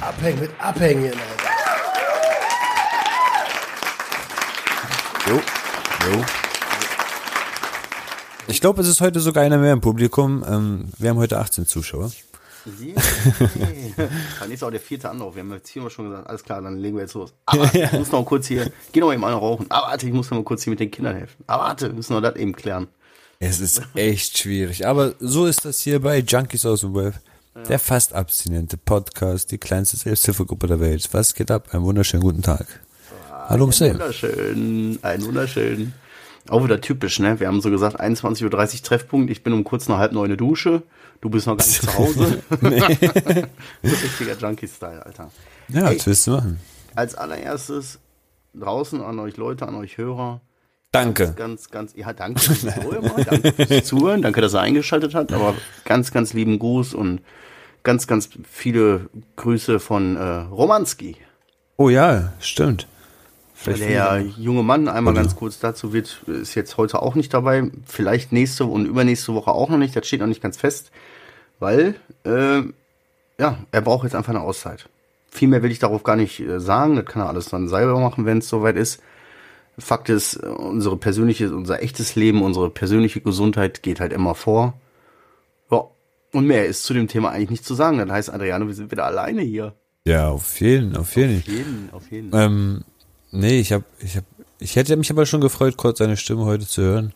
Abhängen mit Abhängen, Alter. Jo. Jo. Ich glaube, es ist heute sogar einer mehr im Publikum. Ähm, wir haben heute 18 Zuschauer. Yeah. Dann ist auch der vierte Anlauf. Wir haben jetzt hier schon gesagt, alles klar, dann legen wir jetzt los. Aber ich muss noch kurz hier, geh noch eben einen rauchen. Aber warte, ich muss noch mal kurz hier mit den Kindern helfen. Aber warte, wir müssen noch das eben klären. Es ist echt schwierig. Aber so ist das hier bei Junkies aus dem Web. Der fast abstinente Podcast, die kleinste Selbsthilfegruppe der Welt. Was geht ab? Einen wunderschönen guten Tag. Hallo Ein Marcel. wunderschön, ein wunderschön. Auch wieder typisch, ne? Wir haben so gesagt, 21.30 Uhr Treffpunkt. Ich bin um kurz nach halb neun in der Dusche. Du bist noch gar nicht zu Hause. richtiger Junkie-Style, Alter. Ja, Ey. was willst du machen? Als allererstes draußen an euch Leute, an euch Hörer. Danke. Ganz, ganz, ja, danke fürs Zuhören, danke fürs Zuhören, danke, dass er eingeschaltet hat, aber ganz, ganz lieben Gruß und ganz, ganz viele Grüße von äh, Romanski. Oh ja, stimmt. Vielleicht Der junge Mann, einmal ganz kurz dazu, wird, ist jetzt heute auch nicht dabei, vielleicht nächste und übernächste Woche auch noch nicht, das steht noch nicht ganz fest, weil, äh, ja, er braucht jetzt einfach eine Auszeit. Viel mehr will ich darauf gar nicht äh, sagen, das kann er alles dann selber machen, wenn es soweit ist. Fakt ist, unsere persönliche, unser echtes Leben, unsere persönliche Gesundheit geht halt immer vor. Ja, und mehr ist zu dem Thema eigentlich nicht zu sagen. Das heißt, Adriano, wir sind wieder alleine hier. Ja, auf jeden, auf jeden. Auf jeden, auf jeden. Ähm, nee, ich hab, ich hab, ich hätte mich aber schon gefreut, kurz seine Stimme heute zu hören.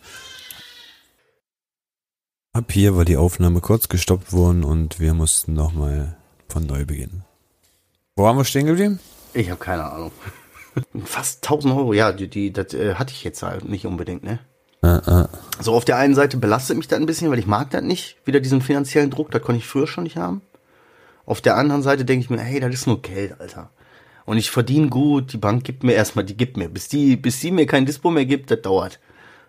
Ab hier war die Aufnahme kurz gestoppt worden und wir mussten nochmal von neu beginnen. Wo waren wir stehen geblieben? Ich habe keine Ahnung. Fast 1000 Euro, ja, die, die das äh, hatte ich jetzt halt nicht unbedingt, ne? Äh, äh. So, auf der einen Seite belastet mich das ein bisschen, weil ich mag das nicht, wieder diesen finanziellen Druck, das konnte ich früher schon nicht haben. Auf der anderen Seite denke ich mir, hey, das ist nur Geld, Alter. Und ich verdiene gut, die Bank gibt mir erstmal, die gibt mir. Bis die, bis die mir kein Dispo mehr gibt, das dauert.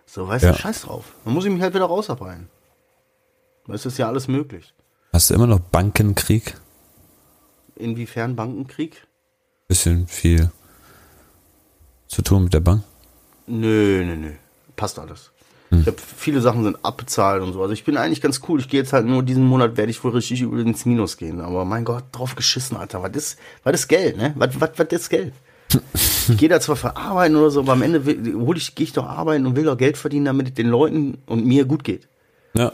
So, weißt Ja. du, scheiß drauf. Dann muss ich mich halt wieder rausarbeiten. Das ist ja alles möglich. Hast du immer noch Bankenkrieg? Inwiefern Bankenkrieg? Bisschen viel zu tun mit der Bank? Nö, nö, nö. Passt alles. Ich habe viele Sachen sind abbezahlt und so. Also ich bin eigentlich ganz cool. Ich gehe jetzt halt nur diesen Monat werde ich wohl richtig übel ins Minus gehen. Aber mein Gott, drauf geschissen, Alter. Was ist, was ist Geld, ne? Was, was, was ist Geld? ich gehe da zwar für arbeiten oder so, aber am Ende will, hol ich, gehe ich doch arbeiten und will doch Geld verdienen, damit es den Leuten und mir gut geht. Ja.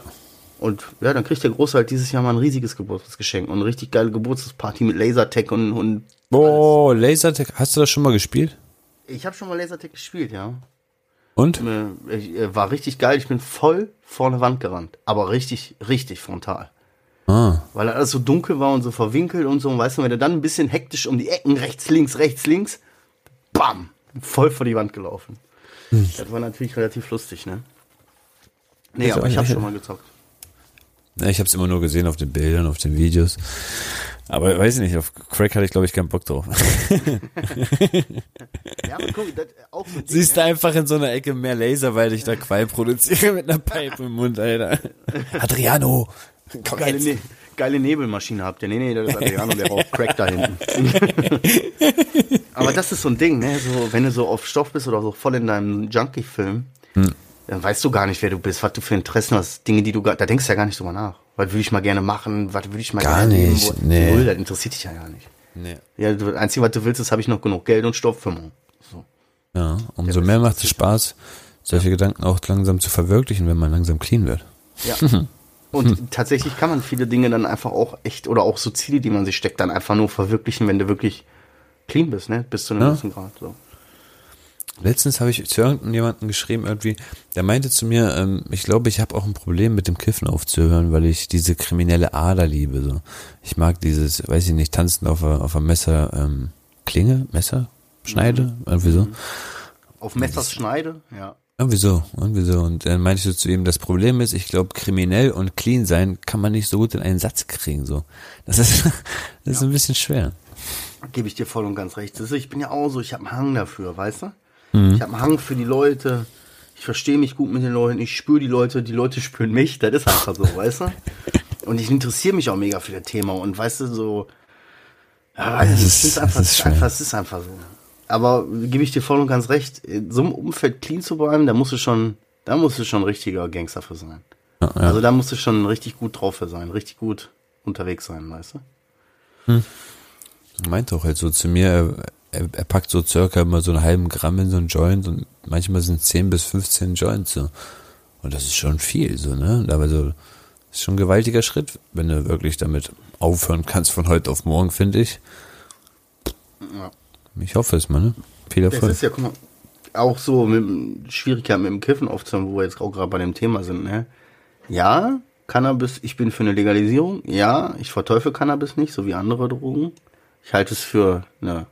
Und ja, dann kriegt der Große halt dieses Jahr mal ein riesiges Geburtstagsgeschenk und eine richtig geile Geburtstagsparty mit Lasertag und, und Oh, Lasertag, hast du das schon mal gespielt? ich habe schon mal Lasertag gespielt, ja. Und? Äh, äh, war richtig geil. Ich bin voll vor eine Wand gerannt. Aber richtig, richtig frontal. Ah. Weil alles so dunkel war und so verwinkelt und so. Und weißt du, wenn du dann ein bisschen hektisch um die Ecken, rechts, links, rechts, links, bam, voll vor die Wand gelaufen. Das war natürlich relativ lustig, ne? Nee, Also, aber ich habe schon mal gezockt. Ja, ich habe es immer nur gesehen auf den Bildern, auf den Videos. Aber weiß ich nicht, auf Crack hatte ich glaube ich keinen Bock drauf. Ja, aber guck, das, auch so ein Ding, Siehst du einfach in so einer Ecke mehr Laser, weil ich da Qualm produziere mit einer Pipe im Mund, Alter. Adriano, komm geile, jetzt. ne geile Nebelmaschine habt ihr. Nee, nee, das ist Adriano, der raucht Crack da hinten. Aber das ist so ein Ding, ne? So, wenn du so auf Stoff bist oder so voll in deinem Junkie-Film, dann weißt du gar nicht, wer du bist, was du für Interessen hast, Dinge, die du gar, da denkst du ja gar nicht drüber nach. Was würde ich mal gerne machen, was würde ich mal Gar gerne nicht, nee. Null, das interessiert dich ja gar nicht. Nee. Ja, du, das Einzige, was du willst, ist, habe ich noch genug Geld und Stoff für morgen. So. Ja, umso mehr macht es Spaß, solche Gedanken auch langsam zu verwirklichen, wenn man langsam clean wird. Ja. Und tatsächlich kann man viele Dinge dann einfach auch echt, oder auch so Ziele, die man sich steckt, dann einfach nur verwirklichen, wenn du wirklich clean bist, ne? Bis zu einem Ja. gewissen Grad. So. Letztens habe ich zu irgendjemandem geschrieben, irgendwie, der meinte zu mir, ähm, ich glaube, ich habe auch ein Problem mit dem Kiffen aufzuhören, weil ich diese kriminelle Ader liebe. So. Ich mag dieses, weiß ich nicht, tanzen auf der, auf der Messer, ähm, Klinge, Messer, Schneide, irgendwie so. Auf Messers Schneide, ja. Irgendwie so, irgendwie so. Und dann meinte ich so zu ihm, das Problem ist, ich glaube, kriminell und clean sein kann man nicht so gut in einen Satz kriegen. So. Das ist, das ist ein bisschen schwer. Gebe ich dir voll und ganz recht. Ich bin ja auch so, ich habe einen Hang dafür, weißt du? Mhm. Ich habe einen Hang für die Leute. Ich verstehe mich gut mit den Leuten. Ich spüre die Leute, die Leute spüren mich. Das ist einfach so, weißt du? Und ich interessiere mich auch mega für das Thema. Und weißt du, so. Ja, Es ist- ist, einfach, ist einfach, es ist einfach so. Aber gebe ich dir voll und ganz recht, in so einem Umfeld clean zu bleiben, da musst du schon Da musst du schon ein richtiger Gangster für sein. Ja, ja. Also da musst du schon richtig gut drauf für sein, richtig gut unterwegs sein, weißt du? meint auch halt so zu mir, er, er packt so circa immer so einen halben Gramm in so einen Joint und manchmal sind 10 bis 15 Joints so. Und das ist schon viel, so, ne? Aber so, ist schon ein gewaltiger Schritt, wenn du wirklich damit aufhören kannst von heute auf morgen, finde ich. Ja. Ich hoffe es mal, ne? Viel Das Erfolg. ist ja, guck mal, auch so mit Schwierigkeiten mit dem Kiffen aufzuhören, wo wir jetzt auch gerade bei dem Thema sind, ne? Ja, Cannabis, ich bin für eine Legalisierung. Ja, ich verteufel Cannabis nicht, so wie andere Drogen. Ich halte es für eine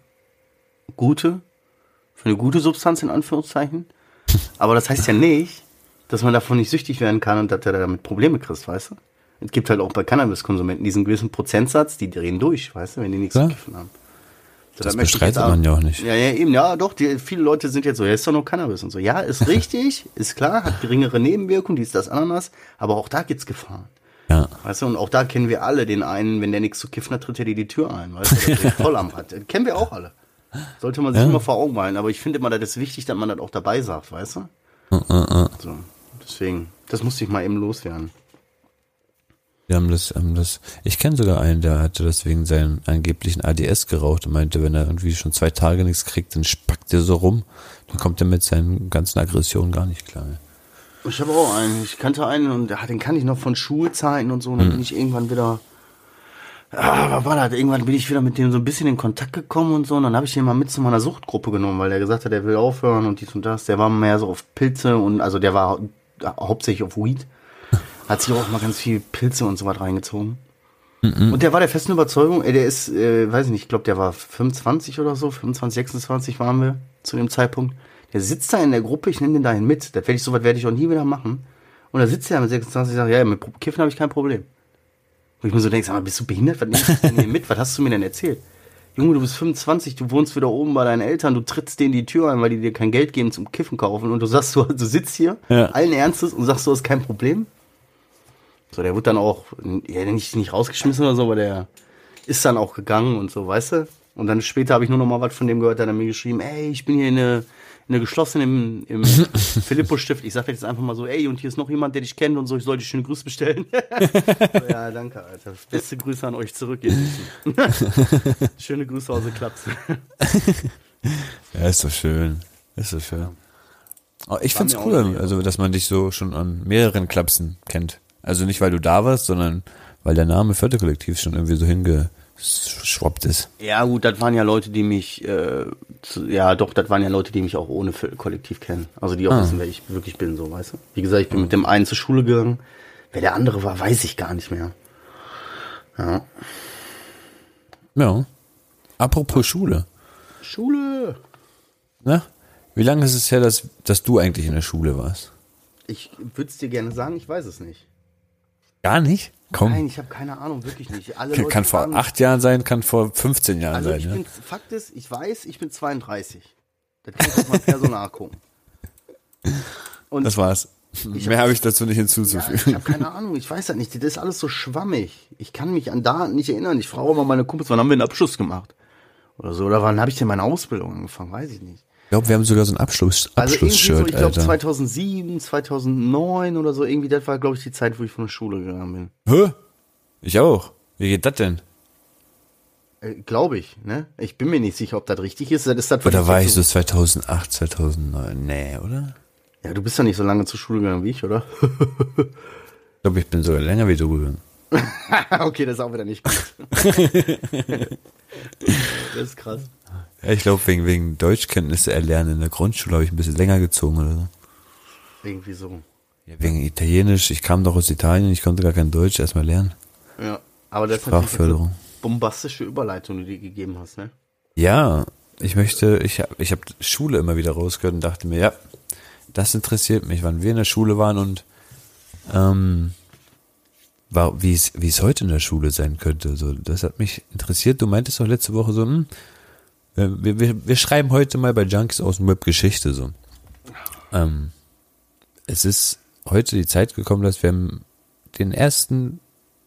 gute, für eine gute Substanz in Anführungszeichen. Aber das heißt ja nicht, dass man davon nicht süchtig werden kann und dass er damit Probleme kriegt, weißt du? Es gibt halt auch bei Cannabiskonsumenten diesen gewissen Prozentsatz, die drehen durch, weißt du, wenn die nichts Klar. zu kiffen haben. So, Das bestreitet man ja auch nicht. Ja, ja, eben, ja, doch, die, viele Leute sind jetzt so, ja, ist doch nur Cannabis und so. Ja, ist richtig, ist klar, hat geringere Nebenwirkungen, dies, das, Ananas, aber auch da gibt's Gefahren. Ja. Weißt du, und auch da kennen wir alle den einen, wenn der nichts zu kiffen hat, tritt er dir die Tür ein, weißt du, der den Vollarm hat. Den kennen wir auch alle. Sollte man sich Ja. immer vor Augen malen, aber ich finde immer, das ist wichtig, dass man das auch dabei sagt, weißt du? So, deswegen, das musste ich mal eben loswerden. Wir haben das, haben das, ich kenne sogar einen, der hatte das wegen seinem angeblichen ADS geraucht und meinte, wenn er irgendwie schon zwei Tage nichts kriegt, dann spackt er so rum. Dann kommt er mit seinen ganzen Aggressionen gar nicht klar. Ich habe auch einen. Ich kannte einen und den kannte ich noch von Schulzeiten und so. Und dann bin ich irgendwann wieder. Ah, was war das? Irgendwann bin ich wieder mit dem so ein bisschen in Kontakt gekommen und so. Und dann habe ich den mal mit zu meiner Suchtgruppe genommen, weil der gesagt hat, er will aufhören und dies und das. Der war mehr so auf Pilze und also der war hau- hauptsächlich auf Weed. Hat sich auch mal ganz viel Pilze und so was reingezogen. Und der war der festen Überzeugung, ey, der ist, äh, weiß ich nicht, ich glaube, der war 25 oder so, 25, 26 waren wir zu dem Zeitpunkt. Der sitzt da in der Gruppe, ich nehme den dahin mit. Das werde ich, so was werde ich auch nie wieder machen. Und da sitzt er mit 26 und sagt, ja, mit Kiffen habe ich kein Problem. Wo ich mir so denke, sag mal, bist du behindert? Was nimmst du denn hier mit? Was hast du mir denn erzählt? Junge, du bist 25, du wohnst wieder oben bei deinen Eltern, du trittst denen die Tür ein, weil die dir kein Geld geben zum Kiffen kaufen und du sagst, du, du sitzt hier, Ja. allen Ernstes und sagst, du hast kein Problem. So, der wird dann auch, ja, nicht, nicht rausgeschmissen oder so, aber der ist dann auch gegangen und so, weißt du? Und dann später habe ich nur noch mal was von dem gehört, der hat mir geschrieben, ey, ich bin hier in eine, in eine geschlossenen im, im Philippus-Stift. Ich sag jetzt einfach mal so, ey, und hier ist noch jemand, der dich kennt und so, ich soll dir schöne Grüße bestellen. so, ja, danke, Alter. Beste Grüße an euch zurück, ihr. Schöne Grüße aus der Klaps. Ja, ist doch schön. Ist doch schön. Oh, ich find's auch cool, also dass man dich so schon an mehreren Klapsen kennt. Also nicht, weil du da warst, sondern weil der Name Viertelkollektiv schon irgendwie so hingeschwappt ist. Ja, gut, das waren ja Leute, die mich, äh, ja, doch, das waren ja Leute, die mich auch ohne Kollektiv kennen. Also die auch Ah. wissen, wer ich wirklich bin, so, weißt du? Wie gesagt, ich bin mit dem einen zur Schule gegangen. Wer der andere war, weiß ich gar nicht mehr. Ja. Ja. Apropos Schule. Schule! Ne? Wie lange ist es her, dass, dass du eigentlich in der Schule warst? Ich würde es dir gerne sagen, ich weiß es nicht. Gar nicht? Komm. Nein, ich habe keine Ahnung, wirklich nicht. Alle kann, Leute vor fragen- acht Jahren sein, kann vor 15 Jahren Also sein. ich ne? bin, Fakt ist, ich weiß, ich bin 32. Das kann ich auf mein Personal gucken. Und Das war's. Mehr habe ich dazu nicht Ja, ich hinzuzufügen. habe keine Ahnung, ich weiß das nicht. Das ist alles so schwammig. Ich kann mich an Daten nicht erinnern. Ich frage mal meine Kumpels, wann haben wir einen Abschluss gemacht? Oder so, oder wann habe ich denn meine Ausbildung angefangen? Weiß ich nicht. Ich glaube, wir haben sogar so ein Abschluss, Also irgendwie so, Abschlussshirt, ich glaube Alter. 2007, 2009 oder so, irgendwie, das war, glaube ich, die Zeit, wo ich von der Schule gegangen bin. Hä? Ich auch. Wie geht das denn? Äh, glaube ich, ne? Ich bin mir nicht sicher, ob das richtig ist. Das ist das, Oder war ich so 2008, 2009? Nee, oder? Ja, du bist ja nicht so lange zur Schule gegangen wie ich, oder? Ich glaube, ich bin sogar länger wie du gegangen. okay, das ist auch wieder nicht gut. das ist krass. Ich glaube, wegen, wegen Deutschkenntnisse erlernen in der Grundschule habe ich ein bisschen länger gezogen oder so. Irgendwie so. Ja, wegen Italienisch. Ich kam doch aus Italien, ich konnte gar kein Deutsch erstmal lernen. Ja, aber das ist Sprachförderung. eine bombastische Überleitung, die du dir gegeben hast, ne? Ja, ich möchte, ich habe ich hab Schule immer wieder rausgehört und dachte mir, ja, das interessiert mich, wann wir in der Schule waren und ähm, war, wie es heute in der Schule sein könnte. So, das hat mich interessiert. Du meintest doch letzte Woche so, hm, wir, wir, wir schreiben heute mal bei Junkies aus dem Web Geschichte so. Ähm, es ist heute die Zeit gekommen, dass wir den ersten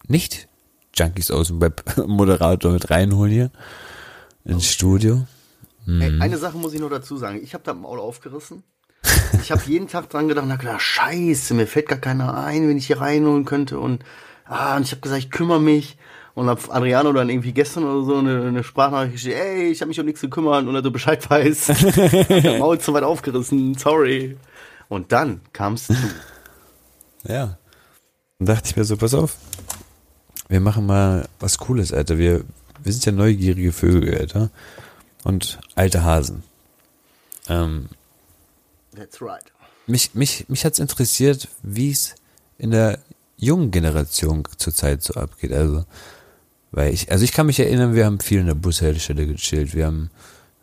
nicht Junkies aus dem Web Moderator mit reinholen hier ins Studio. Ey, eine Sache muss ich nur dazu sagen. Ich habe da Maul aufgerissen. ich habe jeden Tag dran gedacht hab gedacht, scheiße, mir fällt gar keiner ein, wenn ich hier reinholen könnte. Und, ah, und ich habe gesagt, ich kümmere mich. Und hab Adriano dann irgendwie gestern oder so eine, eine Sprachnachricht geschickt, ey, ich habe mich um nichts gekümmert und dass du Bescheid weißt. Der Maul zu weit aufgerissen, sorry. Und dann kamst du. Ja. Dann dachte ich mir so, pass auf, wir machen mal was Cooles, Alter. Wir, wir sind ja neugierige Vögel, Alter. Und alte Hasen. Ähm, That's right. mich, mich, mich hat's interessiert, wie es in der jungen Generation zurzeit so abgeht. Also, weil ich, also ich kann mich erinnern, wir haben viel in der Bushaltestelle gechillt. Wir haben,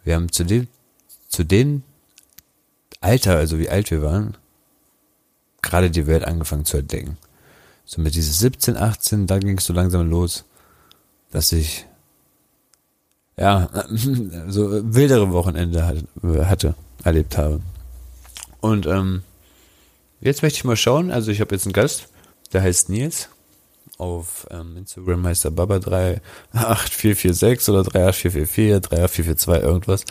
wir haben zu dem, zu dem Alter, also wie alt wir waren, gerade die Welt angefangen zu entdecken. So mit dieses 17, 18, da ging es so langsam los, dass ich ja so wildere Wochenende hat- hatte, erlebt habe. Und ähm, jetzt möchte ich mal schauen, also ich habe jetzt einen Gast, der heißt Nils. Auf ähm, Instagram heißt er Baba38446 oder 38444, 38442, irgendwas.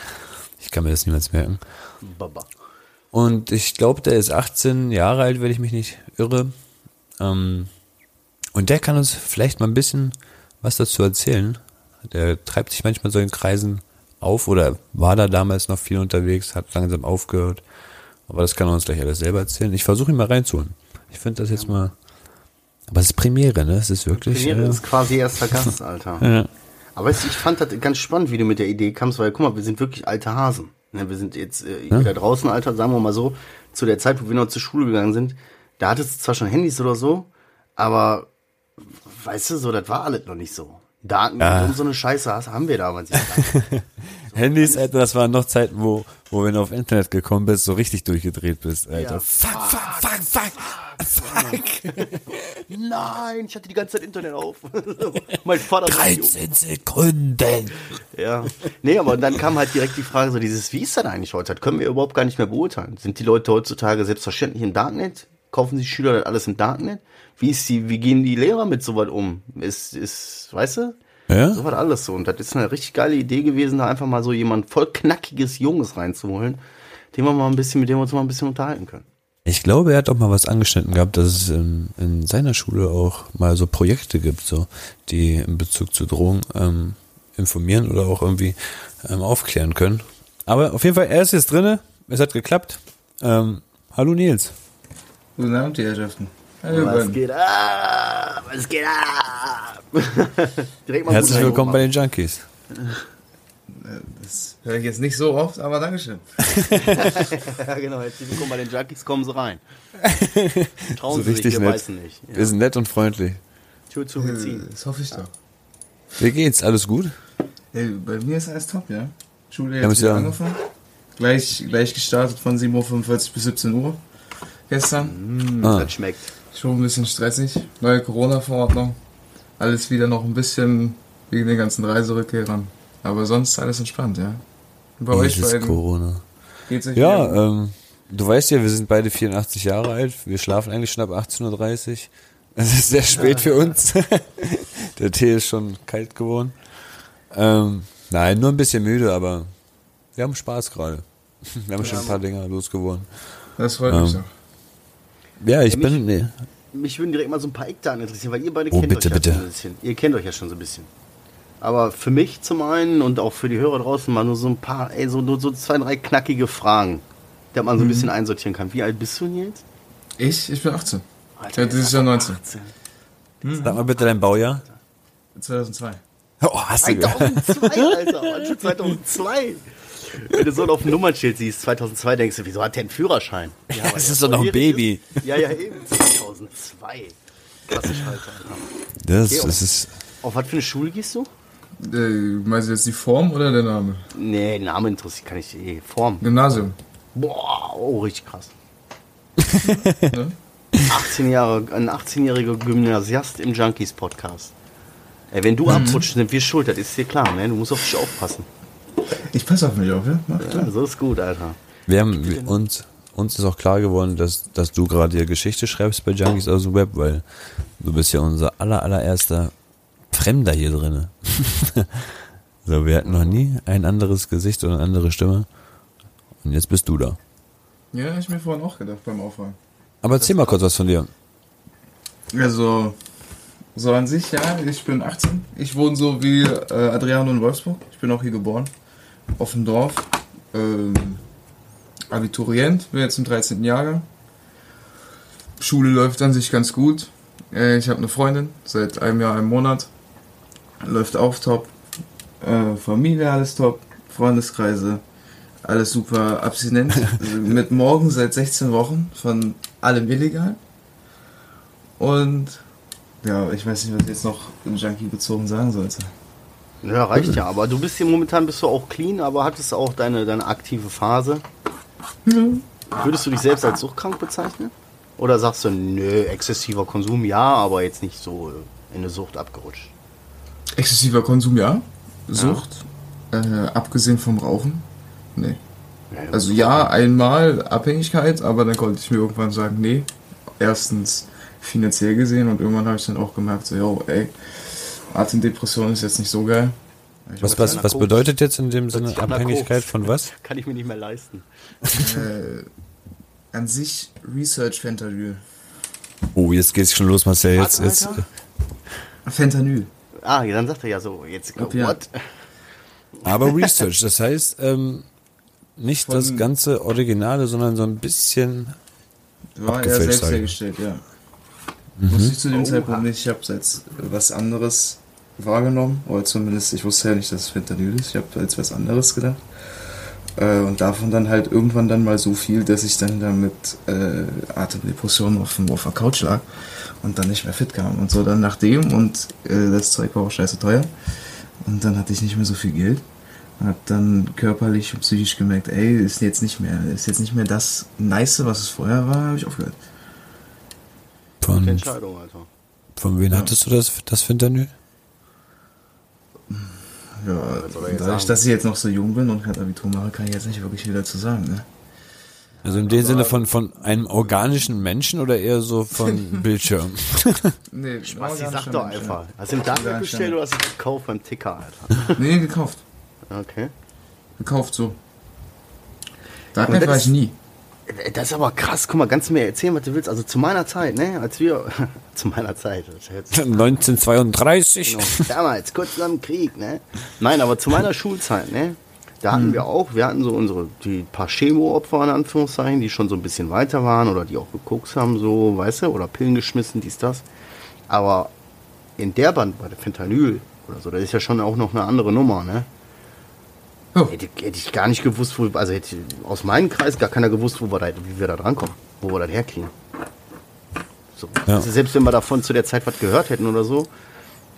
Ich kann mir das niemals merken. Baba. Und ich glaube, der ist 18 Jahre alt, wenn ich mich nicht irre. Ähm, und der kann uns vielleicht mal ein bisschen was dazu erzählen. Der treibt sich manchmal so in Kreisen auf oder war da damals noch viel unterwegs, hat langsam aufgehört. Aber das kann er uns gleich alles selber erzählen. Ich versuche ihn mal reinzuholen. Ich finde das jetzt mal. Aber es ist Premiere, ne? Es ist wirklich. Premiere äh, ist quasi erster Gast, Alter. ja. Aber du, ich fand das ganz spannend, wie du mit der Idee kamst, weil guck mal, wir sind wirklich alte Hasen. Ne, wir sind jetzt äh, da draußen, Alter, sagen wir mal so, zu der Zeit, wo wir noch zur Schule gegangen sind, da hattest du zwar schon Handys oder so, aber weißt du, so, das war alles noch nicht so. Daten Ja. und so eine Scheiße hast- haben wir damals nicht. Handys, Alter, das waren noch Zeiten, wo, wo wenn du auf Internet gekommen bist, so richtig durchgedreht bist, Alter. Ja. Fuck, fuck, fuck, fuck, fuck. Nein, ich hatte die ganze Zeit Internet auf. mein Vater so, 13 Sekunden. Ja. Nee, aber dann kam halt direkt die Frage, so dieses, wie ist das eigentlich heute? Das können wir überhaupt gar nicht mehr beurteilen. Sind die Leute heutzutage selbstverständlich im Darknet? Kaufen sich Schüler das alles im Darknet? Wie ist die, wie gehen die Lehrer mit sowas um? Ist, ist, weißt du? Ja? So was alles so. Und das ist eine richtig geile Idee gewesen, da einfach mal so jemand voll knackiges Junges reinzuholen, den wir mal ein bisschen, mit dem wir uns mal ein bisschen unterhalten können. Ich glaube, er hat auch mal was angeschnitten gehabt, dass es in, in seiner Schule auch mal so Projekte gibt, so, die in Bezug zu Drogen ähm, informieren oder auch irgendwie ähm, aufklären können. Aber auf jeden Fall, er ist jetzt drinne. Es hat geklappt. Ähm, hallo Nils. Guten Abend, die Herrschaften. Hallo, Was Mann. geht ab? Was geht ab? Direkt mal Herzlich willkommen bei den Junkies. Das höre ich jetzt nicht so oft, aber Dankeschön. Ja, genau. Herzlich willkommen bei den Junkies. Kommen Sie rein. Trauen So Sie sich, richtig wir nett. beißen nicht. Ja. Wir sind nett und freundlich. Tür zugeziehen. Das hoffe ich doch. Wie geht's? Alles gut? Hey, bei mir ist alles top, ja. Schule jetzt wieder ja- angefangen. Gleich, gleich gestartet von 7.45 Uhr bis 17 Uhr gestern. Ah. Das schmeckt. Schon ein bisschen stressig. Neue Corona-Verordnung. Alles wieder noch ein bisschen wegen den ganzen Reiserückkehrern. Aber sonst alles entspannt, ja. Bei euch beiden Corona. geht's euch Ja, ähm, du weißt ja, wir sind beide 84 Jahre alt. Wir schlafen eigentlich schon ab 18.30 Uhr. Es ist sehr spät für uns. Der Tee ist schon kalt geworden. Ähm, nein, nur ein bisschen müde, aber wir haben Spaß gerade. Wir haben schon ein paar Dinger losgeworden. Das freut mich ähm, doch. Ja, ich Ja, mich- bin. Nee. Mich würden direkt mal so ein paar Eckdaten interessieren, weil ihr beide Oh, kennt bitte, euch ja bitte. schon ein bisschen. Ihr kennt euch ja schon so ein bisschen. Aber für mich zum einen und auch für die Hörer draußen mal nur so ein paar, ey, so, nur so zwei, drei knackige Fragen, damit man so ein bisschen einsortieren kann. Wie alt bist du denn jetzt? Ich? Ich bin 18. Alter, Ja, dieses Jahr 19. 18. Sag mal bitte dein Baujahr. 2002. Oh, hast du gehört? 2002, Alter. Manche 2002. Wenn du so auf dem Nummernschild siehst, 2002, denkst du, wieso hat der einen Führerschein? Ja, Das ist doch noch ein Baby. Ist. Ja, ja, eben. 2002. Krasse Scheiße, Alter. Das, Okay, das ist. Auf was für eine Schule gehst du? Äh, meinst du jetzt die Form oder der Name? Nee, Name interessiert, kann ich eh. Form. Gymnasium. Boah, oh, richtig krass. Ne? 18 Jahre, ein 18-jähriger Gymnasiast im Junkies-Podcast. Ey, wenn du abrutschst, sind wir schuld, das ist dir klar, ne? Du musst auf dich aufpassen. Ich passe auf mich auf, ja? Mach. Ja, so ist gut, Alter. Wir haben wir, uns, uns ist auch klar geworden, dass, dass du gerade hier Geschichte schreibst bei Junkies aus dem Web, weil du bist ja unser aller, allererster Fremder hier drinne. so, wir hatten noch nie ein anderes Gesicht oder eine andere Stimme. Und jetzt bist du da. Ja, hab ich mir vorhin auch gedacht beim Aufwachen. Aber erzähl mal kurz was von dir. Also, so an sich, ja, ich bin 18. Ich wohne so wie äh, Adriano in Wolfsburg. Ich bin auch hier geboren. Auf dem Dorf. Ähm, Abiturient, bin jetzt im 13. Jahrgang. Schule läuft an sich ganz gut. Äh, ich habe eine Freundin seit einem Jahr, einem Monat. Läuft auch top. Äh, Familie, alles top. Freundeskreise, alles super. Abstinent Also mit morgen seit 16 Wochen von allem illegal. Und ja, ich weiß nicht, was ich jetzt noch in Junkie bezogen sagen sollte. Ja, reicht ja. Aber du bist hier momentan bist du auch clean, aber hattest auch deine, deine aktive Phase. Würdest du dich selbst als suchtkrank bezeichnen? Oder sagst du, nö, exzessiver Konsum ja, aber jetzt nicht so in eine Sucht abgerutscht? Exzessiver Konsum, ja. Sucht, äh, abgesehen vom Rauchen, nee. Also ja, einmal Abhängigkeit, aber dann konnte ich mir irgendwann sagen, nee. Erstens finanziell gesehen und irgendwann habe ich dann auch gemerkt, so, yo, ey, Atemdepression ist jetzt nicht so geil. Ich Was, was, was bedeutet jetzt in dem Sinne Abhängigkeit von was? Kann ich mir nicht mehr leisten. äh, an sich Research Fentanyl. Oh, jetzt geht's schon los, Marcel. Jetzt, jetzt, Alter? Fentanyl. Ah, dann sagt er ja so, jetzt, what? aber Research, das heißt, ähm, nicht Von- das ganze Originale, sondern so ein bisschen. War er selbst hergestellt, ja. Wusste ich zu dem Oha. Zeitpunkt nicht. Ich habe jetzt was anderes wahrgenommen. Oder zumindest, ich wusste ja nicht, dass es Fentanyl ist. Ich habe als was anderes gedacht. Äh, und davon dann halt irgendwann dann mal so viel, dass ich dann damit äh, Atemdepressionen auf, dem- auf der Couch lag und dann nicht mehr fit kam. Und so dann nachdem und äh, das Zeug war auch scheiße teuer. Und dann hatte ich nicht mehr so viel Geld. Und hab dann körperlich und psychisch gemerkt, ey, ist jetzt nicht mehr, ist jetzt nicht mehr das Nice, was es vorher war, habe ich aufgehört. Von, Entscheidung, Alter. von wem hattest du das, das Fentanyl? Ja, dadurch, dass ich jetzt noch so jung bin und kein Abitur mache, kann ich jetzt nicht wirklich viel dazu sagen. Ne? Also in dem Sinne von, von einem organischen Menschen oder eher so von Bildschirm? Nee, Basti, organischer sag doch einfach. Hast du im Darknet Organischer bestellt oder hast du es gekauft beim Ticker, Alter? Nee, gekauft. Okay. Gekauft so. Darknet war ich nie. Das ist aber krass. Guck mal, kannst du mir erzählen, was du willst? Also zu meiner Zeit, ne? Als wir. zu meiner Zeit. Das hört sich 1932. Genau. Damals, kurz nach dem Krieg, ne? Nein, aber zu meiner Schulzeit, ne? Da hatten wir auch, wir hatten so unsere, die paar Chemo-Opfer in Anführungszeichen, die schon so ein bisschen weiter waren oder die auch geguckt haben, so, weißt du, oder Pillen geschmissen, dies, das. Aber in der Band bei der Fentanyl oder so, das ist ja schon auch noch eine andere Nummer, ne? Oh. Hätte, hätte ich gar nicht gewusst, wo, also hätte aus meinem Kreis gar keiner gewusst, wo wir da, wie wir da drankommen, wo wir das herkriegen. So. Ja. Also selbst wenn wir davon zu der Zeit was gehört hätten oder so,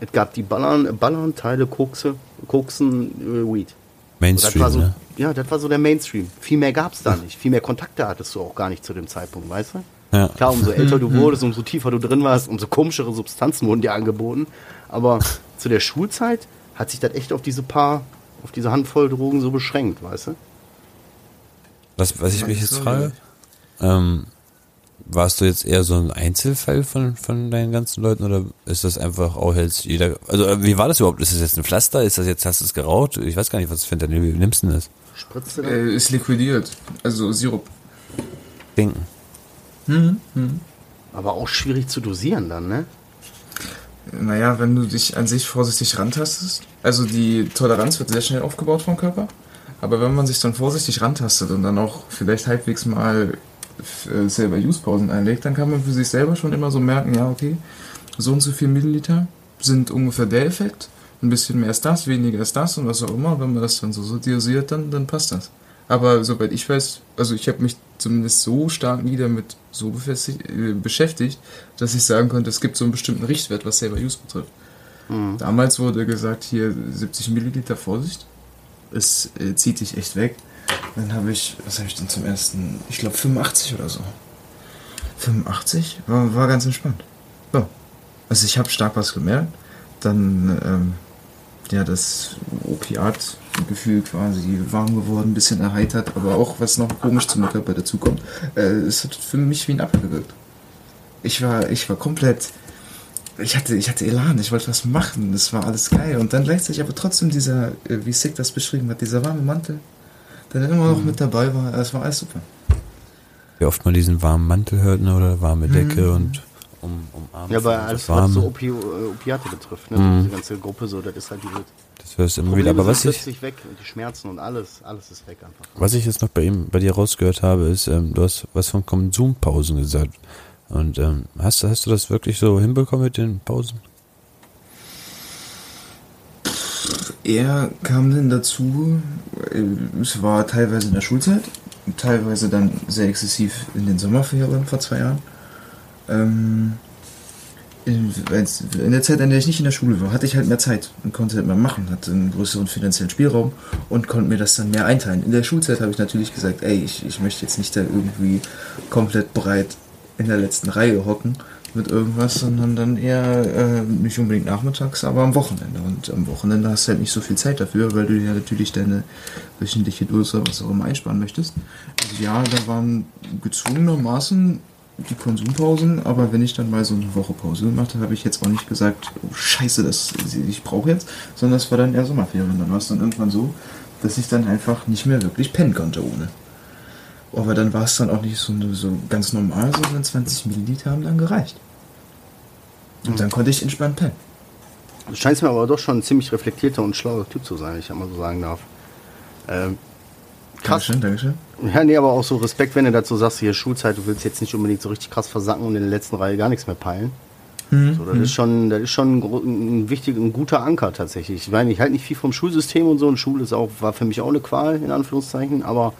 es gab die Ballern, Ballern Teile, Kokse, Koksen, äh, Weed. Das war Mainstream, so, ne? Ja, das war so der Mainstream. Viel mehr gab es da nicht. Viel mehr Kontakte hattest du auch gar nicht zu dem Zeitpunkt, weißt du? Ja. Klar, umso älter du wurdest, umso tiefer du drin warst, umso komischere Substanzen wurden dir angeboten. Aber zu der Schulzeit hat sich das echt auf diese paar, auf diese Handvoll Drogen so beschränkt, weißt du? Was, was ich mich jetzt frage, ähm, warst du jetzt eher so ein Einzelfall von, von deinen ganzen Leuten oder ist das einfach auch jetzt jeder, also äh, wie war das überhaupt? Ist das jetzt ein Pflaster? Ist das jetzt, hast du es geraucht? Ich weiß gar nicht, was Fentanyl, wie nimmst du denn das? Da? Äh, ist liquidiert. Also Sirup. Denken. Aber auch schwierig zu dosieren dann, ne? Naja, wenn du dich an sich vorsichtig rantastest, also die Toleranz wird sehr schnell aufgebaut vom Körper, aber wenn man sich dann vorsichtig rantastet und dann auch vielleicht halbwegs mal äh, selber Use-Pausen einlegt, dann kann man für sich selber schon immer so merken, ja, okay, so und so viel Milliliter sind ungefähr der Effekt, ein bisschen mehr ist das, weniger ist das und was auch immer, wenn man das dann so, so dosiert, dann, dann passt das. Aber soweit ich weiß, also ich habe mich zumindest so stark nie damit so äh, beschäftigt, dass ich sagen konnte, es gibt so einen bestimmten Richtwert, was selber Use betrifft. Damals wurde gesagt, hier 70 Milliliter Vorsicht. Es äh, zieht dich echt weg. Dann habe ich, was habe ich denn zum ersten? Ich glaube 85 oder so. 85? War, war ganz entspannt. Ja. Also ich habe stark was gemerkt. Dann, ähm, ja, das Opiatgefühl quasi warm geworden, ein bisschen erheitert, aber auch was noch komisch zum Körper dazukommt. Äh, es hat für mich wie ein Apfel gewirkt. Ich war, ich war komplett, ich hatte, ich hatte Elan, ich wollte was machen, das war alles geil. Und dann gleichzeitig aber trotzdem dieser, äh, wie Sick das beschrieben hat, dieser warme Mantel, der dann immer noch mit dabei war, das war alles super. wie oft man diesen warmen Mantel hört ne, oder warme Decke mhm. und um, umarmt. Ja, aber alles, was so Opi äh, Opiate betrifft, ne? Mhm. diese ganze Gruppe so, das ist halt die Das hörst du immer wieder. Aber was ich weg, die Schmerzen und alles, alles ist weg einfach. Was ich jetzt noch bei ihm, bei dir rausgehört habe, ist, ähm, du hast was von Konsumpausen gesagt. Und ähm, hast, hast du das wirklich so hinbekommen mit den Pausen? Er kam dann dazu, äh, es war teilweise in der Schulzeit, teilweise dann sehr exzessiv in den Sommerferien vor zwei Jahren. Ähm, in, der Zeit, in der ich nicht in der Schule war, hatte ich halt mehr Zeit und konnte halt mehr machen, hatte einen größeren finanziellen Spielraum und konnte mir das dann mehr einteilen. In der Schulzeit habe ich natürlich gesagt, ey, ich, ich möchte jetzt nicht da irgendwie komplett breit in der letzten Reihe hocken mit irgendwas, sondern dann eher äh, nicht unbedingt nachmittags, aber am Wochenende. Und am Wochenende hast du halt nicht so viel Zeit dafür, weil du ja natürlich deine wöchentliche Dose, was auch immer, einsparen möchtest. Also ja, da waren gezwungenermaßen die Konsumpausen, aber wenn ich dann mal so eine Woche Pause gemacht habe, habe ich jetzt auch nicht gesagt, oh scheiße, das, ich brauche jetzt, sondern das war dann eher Sommerferien. Dann war es dann irgendwann so, dass ich dann einfach nicht mehr wirklich pennen konnte ohne. Aber dann war es dann auch nicht so, so ganz normal, sondern 20 Milliliter haben dann gereicht. Und dann konnte ich entspannt pennen. Du scheinst mir aber doch schon ein ziemlich reflektierter und schlauer Typ zu sein, ich einmal so sagen darf. Ähm, krass. Dankeschön, Dankeschön. Ja, nee, aber auch so Respekt, wenn du dazu sagst, hier Schulzeit, du willst jetzt nicht unbedingt so richtig krass versacken und in der letzten Reihe gar nichts mehr peilen. Mhm. So, das, mhm. ist schon, das ist schon ein, ein wichtiger, ein guter Anker tatsächlich. Ich meine, ich halte nicht viel vom Schulsystem und so und Schule ist auch, war für mich auch eine Qual, in Anführungszeichen, aber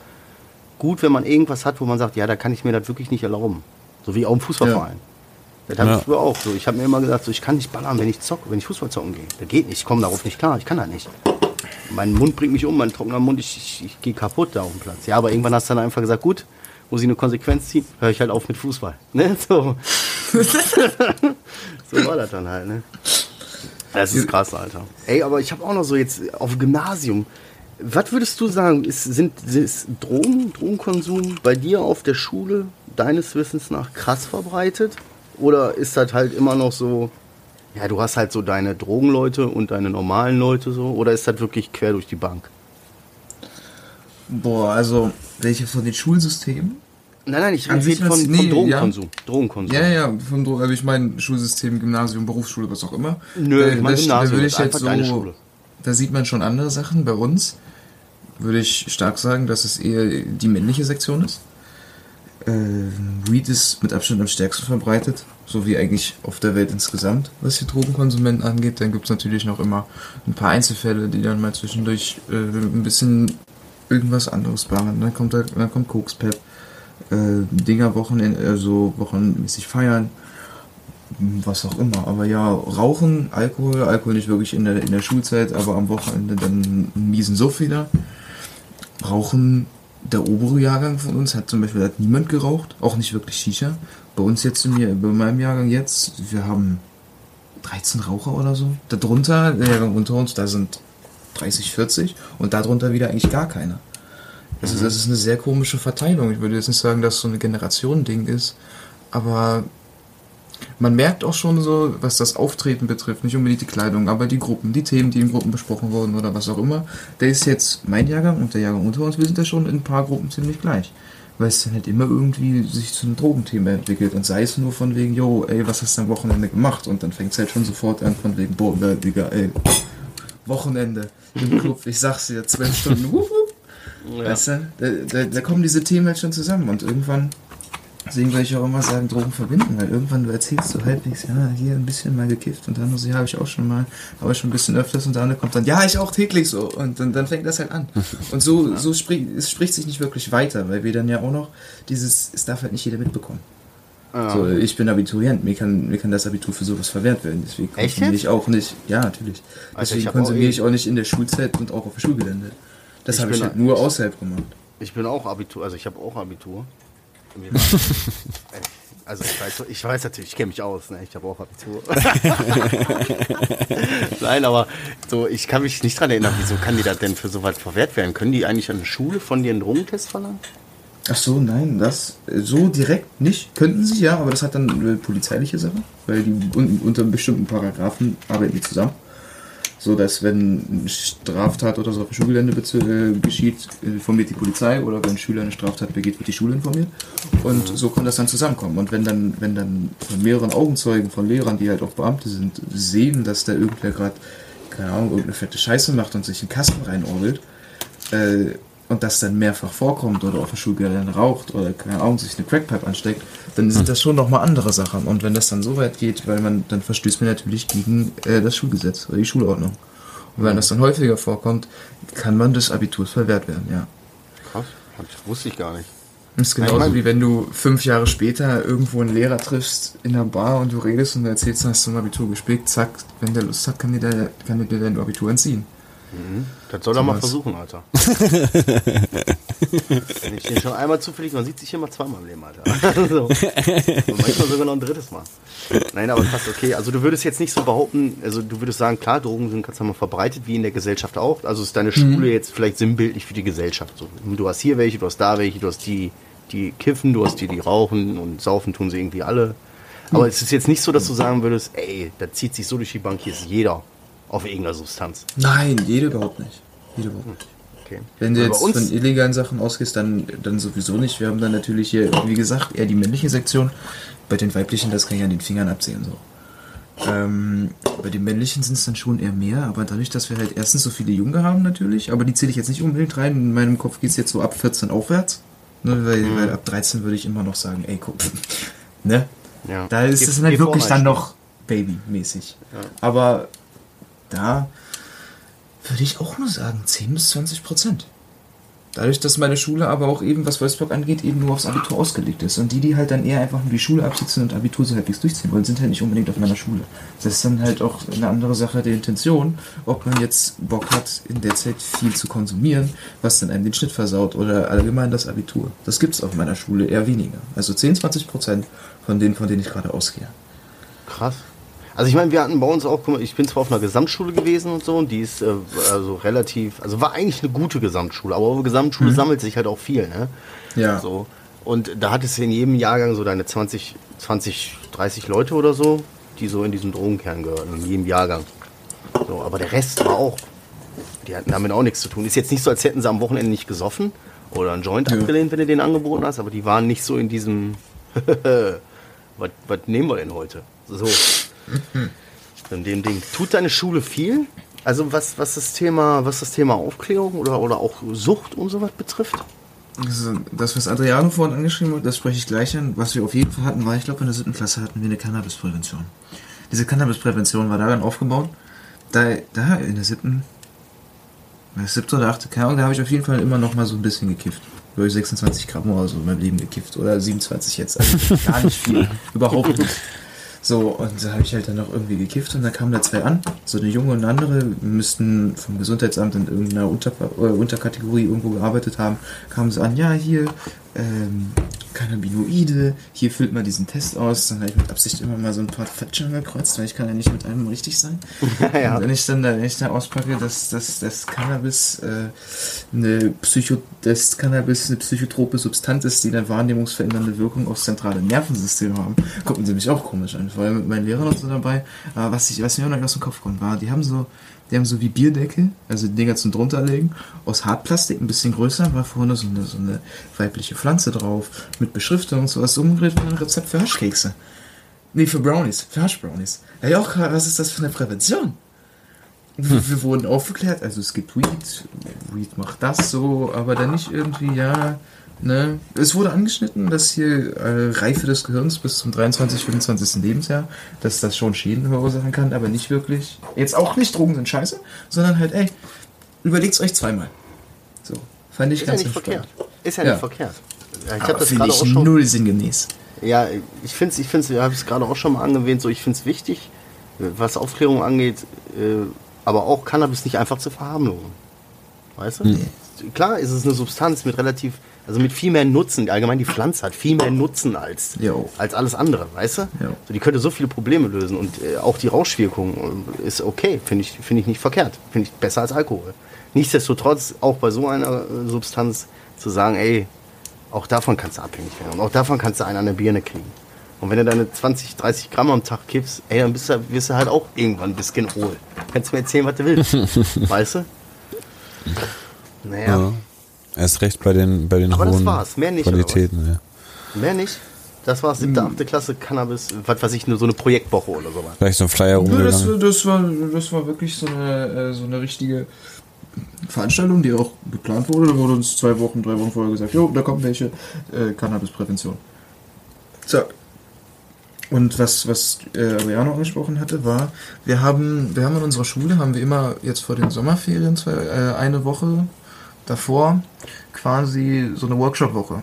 gut, wenn man irgendwas hat, wo man sagt, ja, da kann ich mir das wirklich nicht erlauben. So wie auch im Fußballverein. Ja. Das habe ja. ich früher auch so. Ich habe mir immer gesagt, so, ich kann nicht ballern, wenn ich zocke, wenn ich Fußball zocken gehe. Das geht nicht, ich komme darauf nicht klar, ich kann das nicht. Mein Mund bringt mich um, mein trockener Mund, ich, ich, ich gehe kaputt da auf dem Platz. Ja, aber irgendwann hast du dann einfach gesagt, gut, muss ich eine Konsequenz ziehen, höre ich halt auf mit Fußball. Ne? So. so war das dann halt, ne? Das ist krass, Alter. Ey, aber ich habe auch noch so jetzt auf Gymnasium. Was würdest du sagen, ist, sind ist Drogen, Drogenkonsum bei dir auf der Schule deines Wissens nach krass verbreitet? Oder ist das halt immer noch so, ja, du hast halt so deine Drogenleute und deine normalen Leute so? Oder ist das wirklich quer durch die Bank? Boah, also welche von den Schulsystemen? Nein, nein, ich rede von, nee, von Drogenkonsum. Ja. Drogenkonsum. Ja, ja, von Dro also ich meine Schulsystem, Gymnasium, Berufsschule, was auch immer. Nö, da, ich meine Gymnasium, da, ich jetzt so, da sieht man schon andere Sachen. Bei uns würde ich stark sagen, dass es eher die männliche Sektion ist. Äh, Weed ist mit Abstand am stärksten verbreitet, so wie eigentlich auf der Welt insgesamt, was die Drogenkonsumenten angeht. Dann gibt es natürlich noch immer ein paar Einzelfälle, die dann mal zwischendurch äh, ein bisschen irgendwas anderes ballern. Dann kommt, da, dann kommt Kokspep, äh, Dinger Wochenende, also wochenmäßig feiern, was auch immer. Aber ja, Rauchen, Alkohol, Alkohol nicht wirklich in der, in der Schulzeit, aber am Wochenende dann einen miesen Suff wieder. Rauchen der obere Jahrgang von uns hat zum Beispiel hat niemand geraucht, auch nicht wirklich Shisha. Bei uns jetzt, in mir, bei meinem Jahrgang jetzt, wir haben 13 Raucher oder so. Darunter, der Jahrgang unter uns, da sind 30, 40 und darunter wieder eigentlich gar keiner. Das, mhm. ist, das ist eine sehr komische Verteilung. Ich würde jetzt nicht sagen, dass es so eine Generation-Ding ist, aber man merkt auch schon so, was das Auftreten betrifft, nicht unbedingt die Kleidung, aber die Gruppen, die Themen, die in Gruppen besprochen wurden oder was auch immer. Der ist jetzt mein Jahrgang und der Jahrgang unter uns, wir sind ja schon in ein paar Gruppen ziemlich gleich. Weil es dann halt immer irgendwie sich zu einem Drogenthema entwickelt und sei es nur von wegen, yo, ey, was hast du am Wochenende gemacht? Und dann fängt es halt schon sofort an von wegen, boah, Digga, ey, Wochenende im Club, ich sag's dir, zwölf Stunden, wuhu. Ja. Weißt du, da, da, da kommen diese Themen halt schon zusammen und irgendwann Deswegen würde ich auch immer sagen, Drogen verbinden, weil irgendwann du erzählst du halbwegs, ja, hier ein bisschen mal gekifft und dann so, ja, habe ich auch schon mal, aber schon ein bisschen öfters und der andere kommt dann, ja, ich auch täglich so und dann, dann fängt das halt an. Und so, so spricht, es spricht sich nicht wirklich weiter, weil wir dann ja auch noch dieses, es darf halt nicht jeder mitbekommen. Ah. So, ich bin Abiturient, mir kann, mir kann das Abitur für sowas verwehrt werden, deswegen konsumiere ich auch nicht, ja, natürlich. Also deswegen konsumiere ich auch nicht in der Schulzeit und auch auf dem Schulgelände. Das habe ich halt nur außerhalb gemacht. Ich bin auch Abitur, also ich habe auch Abitur. also ich weiß, ich weiß natürlich, ich kenne mich aus, ne? ich habe auch Abitur. Nein, aber so, ich kann mich nicht dran erinnern, wieso kann die das denn für so weit verwehrt werden? Können die eigentlich an der Schule von dir einen Drogentest verlangen? Ach so, nein, das so direkt nicht. Könnten sie ja, aber das hat dann eine polizeiliche Sache, weil die un, unter bestimmten Paragraphen arbeiten die zusammen. So dass wenn eine Straftat oder so auf dem Schulgelände äh, geschieht, informiert die Polizei oder wenn ein Schüler eine Straftat begeht, wird die Schule informiert. Und so kann das dann zusammenkommen. Und wenn dann, wenn dann von mehreren Augenzeugen, von Lehrern, die halt auch Beamte sind, sehen, dass da irgendwer gerade, keine Ahnung, irgendeine fette Scheiße macht und sich in Kasten reinorgelt, äh, und das dann mehrfach vorkommt oder auf dem Schulgelände raucht oder keine Ahnung, sich eine Crackpipe ansteckt, dann sind das schon nochmal andere Sachen. Und wenn das dann so weit geht, weil man, dann verstößt man natürlich gegen äh, das Schulgesetz oder die Schulordnung. Und wenn das dann häufiger vorkommt, kann man des Abiturs verwehrt werden, ja. Krass, das wusste ich gar nicht. Das ist genauso wie wenn du fünf Jahre später irgendwo einen Lehrer triffst in der Bar und du redest und du erzählst, hast du ein Abitur gespielt, zack, wenn der Lust hat, kann dir, der, kann dir dein Abitur entziehen. Mhm. Das soll er mal versuchen, Alter. Wenn ich den schon einmal zufällig, man sieht sich immer zweimal im Leben, Alter. so. Und manchmal sogar noch ein drittes Mal. Nein, aber fast okay. Also du würdest jetzt nicht so behaupten, also du würdest sagen, klar, Drogen sind ganz normal verbreitet, wie in der Gesellschaft auch. Also ist deine Schule mhm. jetzt vielleicht sinnbildlich für die Gesellschaft. So, du hast hier welche, du hast da welche, du hast die, die kiffen, du hast die, die rauchen und saufen tun sie irgendwie alle. Aber es ist jetzt nicht so, dass du sagen würdest, ey, da zieht sich so durch die Bank, hier ist jeder auf irgendeiner Substanz. Nein, jede überhaupt nicht. Jede überhaupt nicht. Okay. Wenn du jetzt von illegalen Sachen ausgehst, dann, dann sowieso nicht. Wir haben dann natürlich hier, wie gesagt, eher die männliche Sektion. Bei den weiblichen, das kann ich an den Fingern absehen. So. Ähm, bei den männlichen sind es dann schon eher mehr, aber dadurch, dass wir halt erstens so viele Junge haben natürlich, aber die zähle ich jetzt nicht unbedingt rein. In meinem Kopf geht es jetzt so ab 14 aufwärts. Ne, weil, mhm. weil, ab 13 würde ich immer noch sagen, ey, guck, ne? Ja. Da ist es halt wirklich dann noch babymäßig. Ja. Aber da würde ich auch nur sagen 10 bis 20 Prozent. Dadurch, dass meine Schule aber auch eben, was Wolfsburg angeht, eben nur aufs Abitur ausgelegt ist. Und die, die halt dann eher einfach nur die Schule absitzen und Abitur so halbwegs durchziehen wollen, sind halt nicht unbedingt auf meiner Schule. Das ist dann halt auch eine andere Sache der Intention, ob man jetzt Bock hat, in der Zeit viel zu konsumieren, was dann einem den Schnitt versaut oder allgemein das Abitur. Das gibt es auf meiner Schule eher weniger. Also 10, 20 Prozent von denen, von denen ich gerade ausgehe. Krass. Also ich meine, wir hatten bei uns auch, ich bin zwar auf einer Gesamtschule gewesen und so, und die ist äh, also relativ, also war eigentlich eine gute Gesamtschule, aber auf der Gesamtschule mhm. sammelt sich halt auch viel, ne? Ja. So. Und da hattest du in jedem Jahrgang so deine 20, 20, 30 Leute oder so, die so in diesen Drogenkern gehören, in jedem Jahrgang. So, aber der Rest war auch, die hatten damit auch nichts zu tun. Ist jetzt nicht so, als hätten sie am Wochenende nicht gesoffen oder einen Joint ja. abgelehnt, wenn du den angeboten hast, aber die waren nicht so in diesem, was, was nehmen wir denn heute? So. In dem Ding. Tut deine Schule viel? Also was, was das Thema, was das Thema Aufklärung oder, oder auch Sucht und sowas betrifft? Also das, was Adriano vorhin angeschrieben hat, das spreche ich gleich an. Was wir auf jeden Fall hatten, war, ich glaube, in der siebten Klasse hatten wir eine Cannabisprävention. Diese Cannabisprävention war daran aufgebaut, da, da in der siebten, der siebte oder achte, keine Ahnung, da habe ich auf jeden Fall immer noch mal so ein bisschen gekifft. Durch 26 Gramm oder so in meinem Leben gekifft. Oder 27 jetzt. Also gar nicht viel. Überhaupt nicht. So, und da habe ich halt dann noch irgendwie gekifft und da kamen da zwei an, so eine junge und eine andere, müssten vom Gesundheitsamt in irgendeiner Unter äh, Unterkategorie irgendwo gearbeitet haben, kamen sie an, ja, hier, ähm, Cannabinoide, hier füllt man diesen Test aus, dann habe ich mit Absicht immer mal so ein paar Fatschen gekreuzt, weil ich kann ja nicht mit einem richtig sein. ja. Und wenn ich dann da, wenn ich da auspacke, dass, dass das Cannabis äh, eine Psycho, das Cannabis eine psychotrope Substanz ist, die eine wahrnehmungsverändernde Wirkung aufs zentrale Nervensystem haben, gucken sie mich auch komisch an. Vor allem mit meinen Lehrern und so dabei. Aber was, ich, was mir auch noch aus dem Kopf kommt, war, die haben so, die haben so wie Bierdeckel, also die Dinger zum drunterlegen, aus Hartplastik, ein bisschen größer, war vorne so eine, so eine weibliche Pflanze drauf, mit Beschriftung und sowas. So ein Rezept für Haschkekse. Nee, für Brownies, für Haschbrownies. Ja, ja, auch was ist das für eine Prävention? Wir, wir wurden aufgeklärt, also es gibt Weed, Weed macht das so, aber dann nicht irgendwie, ja, Ne? Es wurde angeschnitten, dass hier äh, Reife des Gehirns bis zum 23, 25. Lebensjahr, dass das schon Schäden verursachen kann, aber nicht wirklich. Jetzt auch nicht Drogen sind scheiße, sondern halt, ey, überlegt's euch zweimal. So, fand ich ist ganz ja nicht verkehrt. Ist ja, ja, nicht verkehrt. Ja, ich habe das gerade auch schon. null sinngemäß. Ja, ich finde es, ich finde ich habe es gerade auch schon mal angewähnt, so ich finde es wichtig, was Aufklärung angeht, äh, aber auch Cannabis nicht einfach zu verharmlosen. Weißt du? Nee. Klar ist es eine Substanz mit relativ also mit viel mehr Nutzen. Allgemein die Pflanze hat viel mehr Nutzen als, als alles andere, weißt du? So, die könnte so viele Probleme lösen und äh, auch die Rauschwirkung äh, ist okay, finde ich, find ich nicht verkehrt. Finde ich besser als Alkohol. Nichtsdestotrotz, auch bei so einer äh, Substanz zu sagen, ey, auch davon kannst du abhängig werden und auch davon kannst du einen an der Birne kriegen. Und wenn du deine 20, 30 Gramm am Tag kippst, ey, dann bist du, wirst du halt auch irgendwann ein bisschen hohl. Kannst du mir erzählen, was du willst. weißt du? Naja. Ja. Erst recht bei den, bei den Aber das hohen war's, mehr nicht, Qualitäten. Ja. Mehr nicht. Das war siebte, achte Klasse Cannabis, was weiß ich, nur so eine Projektwoche oder sowas. Vielleicht so ein Flyer Ja, das, das, war, das war wirklich so eine, äh, so eine richtige Veranstaltung, die auch geplant wurde. Da wurde uns zwei Wochen, drei Wochen vorher gesagt, jo, da kommt welche äh, Cannabisprävention. Zack. Und was, was äh, Ariano angesprochen hatte, war, wir haben, wir haben in unserer Schule, haben wir immer jetzt vor den Sommerferien zwei, äh, eine Woche davor quasi so eine Workshop-Woche.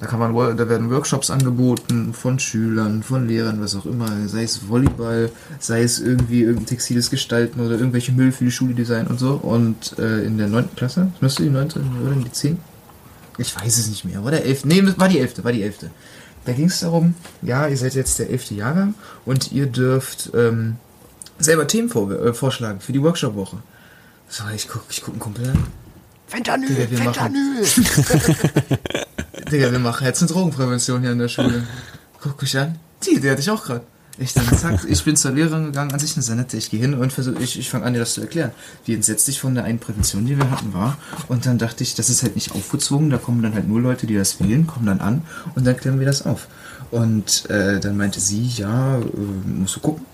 Da kann man, da werden Workshops angeboten von Schülern, von Lehrern, was auch immer, sei es Volleyball, sei es irgendwie irgendein textiles Gestalten oder irgendwelche Müll für die Schule design und so. Und äh, in der 9. Klasse, müsste die 9. oder die 10? Ich weiß es nicht mehr. War der 11. Nee, war die 11. War die 11. Da ging es darum, ja, ihr seid jetzt der 11. Jahrgang und ihr dürft ähm, selber Themen vor, äh, vorschlagen für die Workshop-Woche. So, ich guck, ich guck einen Kumpel an. Fentanyl, Digga, wir machen- Fentanyl. Digga, wir machen jetzt eine Drogenprävention hier in der Schule. Guck mich an. Die, der hatte ich auch gerade. Ich dann zack, ich bin zur Lehrerin gegangen, an sich eine sehr nette, ich gehe hin und versuche, ich, ich fange an, dir das zu erklären. Wie entsetzlich von der einen Prävention, die wir hatten, war. Und dann dachte ich, das ist halt nicht aufgezwungen, da kommen dann halt nur Leute, die das wählen, kommen dann an und dann klären wir das auf. Und äh, dann meinte sie, ja, äh, musst du gucken.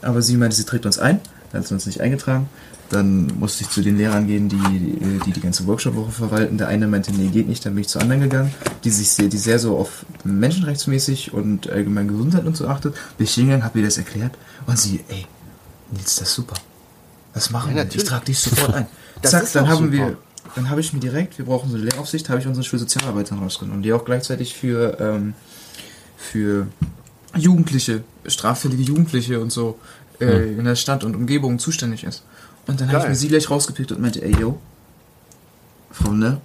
Aber sie meinte, sie trägt uns ein, dann hat sie uns nicht eingetragen. Dann musste ich zu den Lehrern gehen, die die, die ganze Workshop-Woche verwalten. Der eine meinte, nee, geht nicht. Dann bin ich zu anderen gegangen, die sich sehr, die sehr so auf menschenrechtsmäßig und allgemein Gesundheit und so achtet. Bin ich hingegangen, hab ihr das erklärt und sie, ey, Nils, das ist super. Das machen Ja, wir. Ich natürlich. trage dich sofort ein. Das Zack, dann haben super. wir, dann habe ich mir direkt, wir brauchen so eine Lehraufsicht, habe ich unsere Schulsozialarbeiterin rausgenommen, die auch gleichzeitig für, ähm, für Jugendliche, straffällige Jugendliche und so äh, in der Stadt und Umgebung zuständig ist. Und dann habe ich mir sie gleich rausgepickt und meinte, ey, yo, Frau Ne,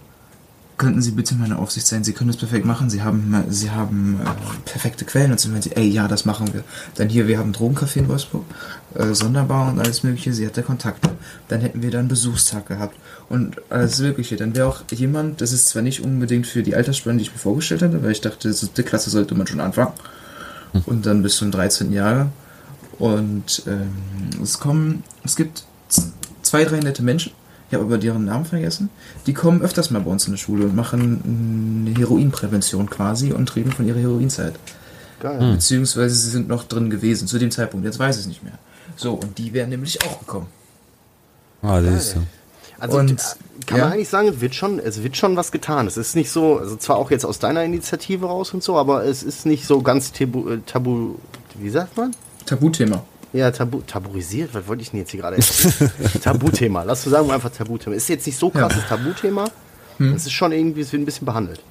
könnten Sie bitte meine Aufsicht sein? Sie können das perfekt machen. Sie haben, äh, Sie haben äh, perfekte Quellen. Und sie meinte, ey, ja, das machen wir. Dann hier, wir haben Drogencafé in Wolfsburg, äh, Sonderbar und alles Mögliche. Sie hatte Kontakte. Dann hätten wir da einen Besuchstag gehabt und alles Mögliche. Dann wäre auch jemand, das ist zwar nicht unbedingt für die Altersspanne, die ich mir vorgestellt hatte, weil ich dachte, siebte Klasse sollte man schon anfangen. Und dann bis zum 13. Jahrgang. Und ähm, es kommen, es gibt zwei, drei nette Menschen, ich habe aber deren Namen vergessen, die kommen öfters mal bei uns in der Schule und machen eine Heroinprävention quasi und reden von ihrer Heroinzeit. Geil. Beziehungsweise sie sind noch drin gewesen zu dem Zeitpunkt, jetzt weiß ich es nicht mehr. So, und die wären nämlich auch gekommen. Ah, siehst du. Also Und, äh, kann ja. man eigentlich sagen, es wird schon, es wird schon was getan. Es ist nicht so, also zwar auch jetzt aus deiner Initiative raus und so, aber es ist nicht so ganz tabu, äh, tabu wie sagt man? Tabuthema. Ja, tabu, tabuisiert, was wollte ich denn jetzt hier gerade? Tabuthema, lass du sagen einfach Tabuthema. Ist jetzt nicht so krasses Tabuthema, es ist schon irgendwie, es wird ein bisschen behandelt.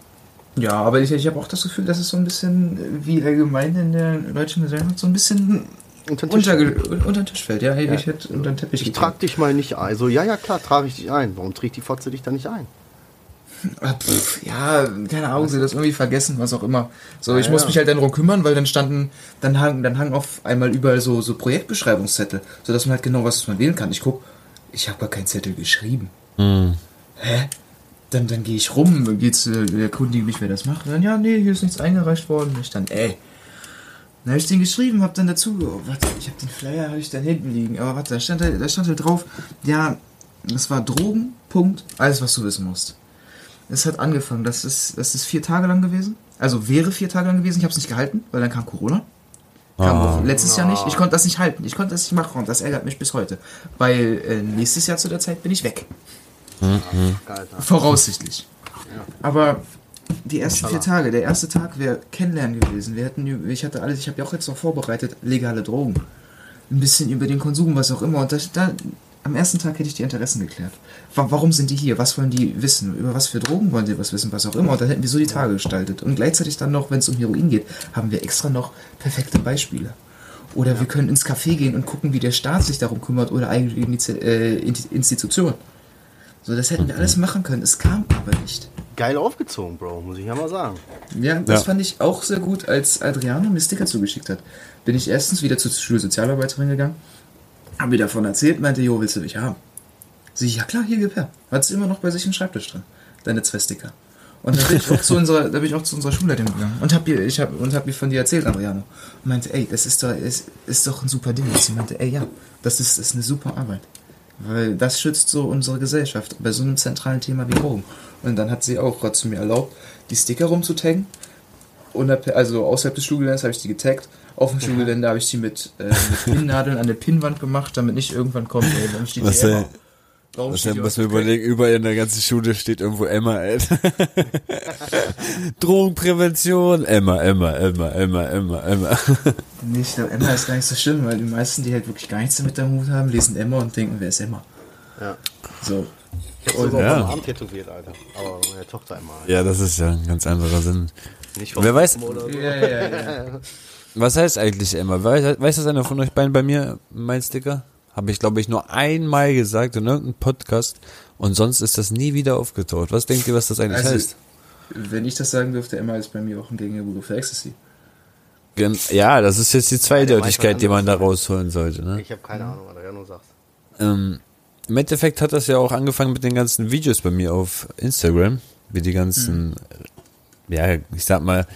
Ja, aber ich, ich habe auch das Gefühl, dass es so ein bisschen, wie allgemein in der deutschen Gesellschaft, so ein bisschen Unter den Tisch unter, unter den Tisch fällt. Ja, ich hätte unter den Teppich Ich trag dich mal nicht ein. Also, ja, ja, klar, trage ich dich ein. Warum trägt die Fotze dich da nicht ein? Ah, pff, Ja, keine Ahnung, sie das irgendwie vergessen, was auch immer. So, ich Ja, muss ja. mich halt dann darum kümmern, weil dann standen, dann hangen, dann hangen auf einmal überall so, so Projektbeschreibungszettel, sodass man halt genau was man wählen kann. Ich guck, ich habe gar keinen Zettel geschrieben. Hä? Dann, dann gehe ich rum, geht's, äh, erkundige mich, wer das macht. Und dann, ja, nee, hier ist nichts eingereicht worden. Ich dann, ey. Dann habe ich den geschrieben, hab dann dazu, oh, warte, ich habe den Flyer, habe ich da hinten liegen. Aber warte, da stand, halt- da stand halt drauf, ja, das war Drogen, Punkt, alles, was du wissen musst. Es hat angefangen, das ist, das ist vier Tage lang gewesen. Also wäre vier Tage lang gewesen, ich habe es nicht gehalten, weil dann kam Corona. Kam Ah. auch letztes Jahr nicht. Ich konnte das nicht halten. Ich konnte das nicht machen und das ärgert mich bis heute. Weil äh, nächstes Jahr zu der Zeit bin ich weg. Alter. Voraussichtlich. Aber die ersten vier Tage, der erste Tag wäre Kennenlernen gewesen. Wir hätten, ich hatte alles, ich habe ja auch jetzt noch vorbereitet, legale Drogen. Ein bisschen über den Konsum, was auch immer. Und das, da, am ersten Tag hätte ich die Interessen geklärt. Wa- Warum sind die hier? Was wollen die wissen? Über was für Drogen wollen die was wissen? Was auch immer. Und dann hätten wir so die Tage gestaltet. Und gleichzeitig dann noch, wenn es um Heroin geht, haben wir extra noch perfekte Beispiele. Oder wir können ins Café gehen und gucken, wie der Staat sich darum kümmert oder eigene Inizi- äh, Institutionen. So, das hätten wir alles machen können. Es kam aber nicht. Geil aufgezogen, Bro, muss ich ja mal sagen. Ja, das Ja. fand ich auch sehr gut, als Adriano mir Sticker zugeschickt hat. Bin ich erstens wieder zur Schulsozialarbeiterin gegangen, habe ihr davon erzählt, meinte, jo, willst du mich haben? Sie, ja klar, hier gib her. Hat sie immer noch bei sich im Schreibtisch drin. Deine zwei Sticker. Und da bin ich auch zu unserer, da bin ich auch zu unserer Schulleitung gegangen und hab ihr, ich hab, und hab ihr von dir erzählt, Adriano. Und meinte, ey, das ist doch, ist, ist doch ein super Ding. Und sie meinte, ey, ja, das ist, ist eine super Arbeit. Weil das schützt so unsere Gesellschaft bei so einem zentralen Thema wie Drogen. Und dann hat sie auch gerade zu mir erlaubt, die Sticker rumzutaggen. Also außerhalb des Schulgeländes habe ich die getaggt. Auf dem Schulgelände habe ich die mit, äh, mit Pinnnadeln an der Pinnwand gemacht, damit nicht irgendwann kommt, ey, warum steht Was? Emma? Warum Was steht was wir überlegen, überall in der ganzen Schule steht irgendwo Emma, ey. Drogenprävention, Emma, Emma, Emma, Emma, Emma, Emma. Nee, ich glaube, Emma ist gar nicht so schlimm, weil die meisten, die halt wirklich gar nichts damit am Hut haben, lesen Emma und denken, wer ist Emma? Ja. So. Ich hab Und- sogar ja. auf Arm tätowiert, Alter. Aber meine Tochter einmal. Ja, das ist ja ein ganz anderer Sinn. Nicht Wer weiß-. Ja, ja, ja. Was heißt eigentlich Emma? Weiß, weiß das einer von euch beiden bei mir, mein Sticker? Habe ich, glaube ich, nur einmal gesagt in irgendeinem Podcast und sonst ist das nie wieder aufgetaucht. Was denkt ihr, was das eigentlich Also, heißt? wenn ich das sagen dürfte, Emma ist bei mir auch ein Begriff für Ecstasy. Gen- Ja, das ist jetzt die Zweideutigkeit, die man da rausholen sollte. Ne? Ich habe keine Ahnung, was du sagst. Ähm, Im Endeffekt hat das ja auch angefangen mit den ganzen Videos bei mir auf Instagram, wie die ganzen, ja, ich sag mal,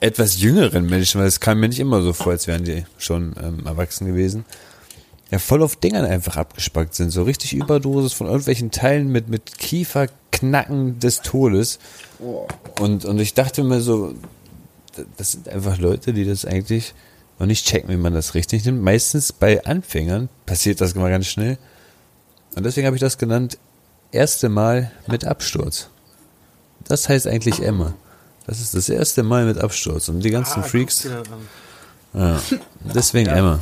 etwas jüngeren Menschen, weil es kam mir nicht immer so vor, als wären die schon ähm, erwachsen gewesen, ja voll auf Dingern einfach abgespackt sind, so richtig Überdosis von irgendwelchen Teilen mit, mit Kieferknacken des Todes. Oh. Und, und ich dachte mir so, das sind einfach Leute, die das eigentlich noch nicht checken, wie man das richtig nimmt. Meistens bei Anfängern passiert das immer ganz schnell. Und deswegen habe ich das genannt, erste Mal mit Absturz. Das heißt eigentlich Emma. Das ist das erste Mal mit Absturz. Und die ganzen Ah, Freaks, ja, deswegen Emma.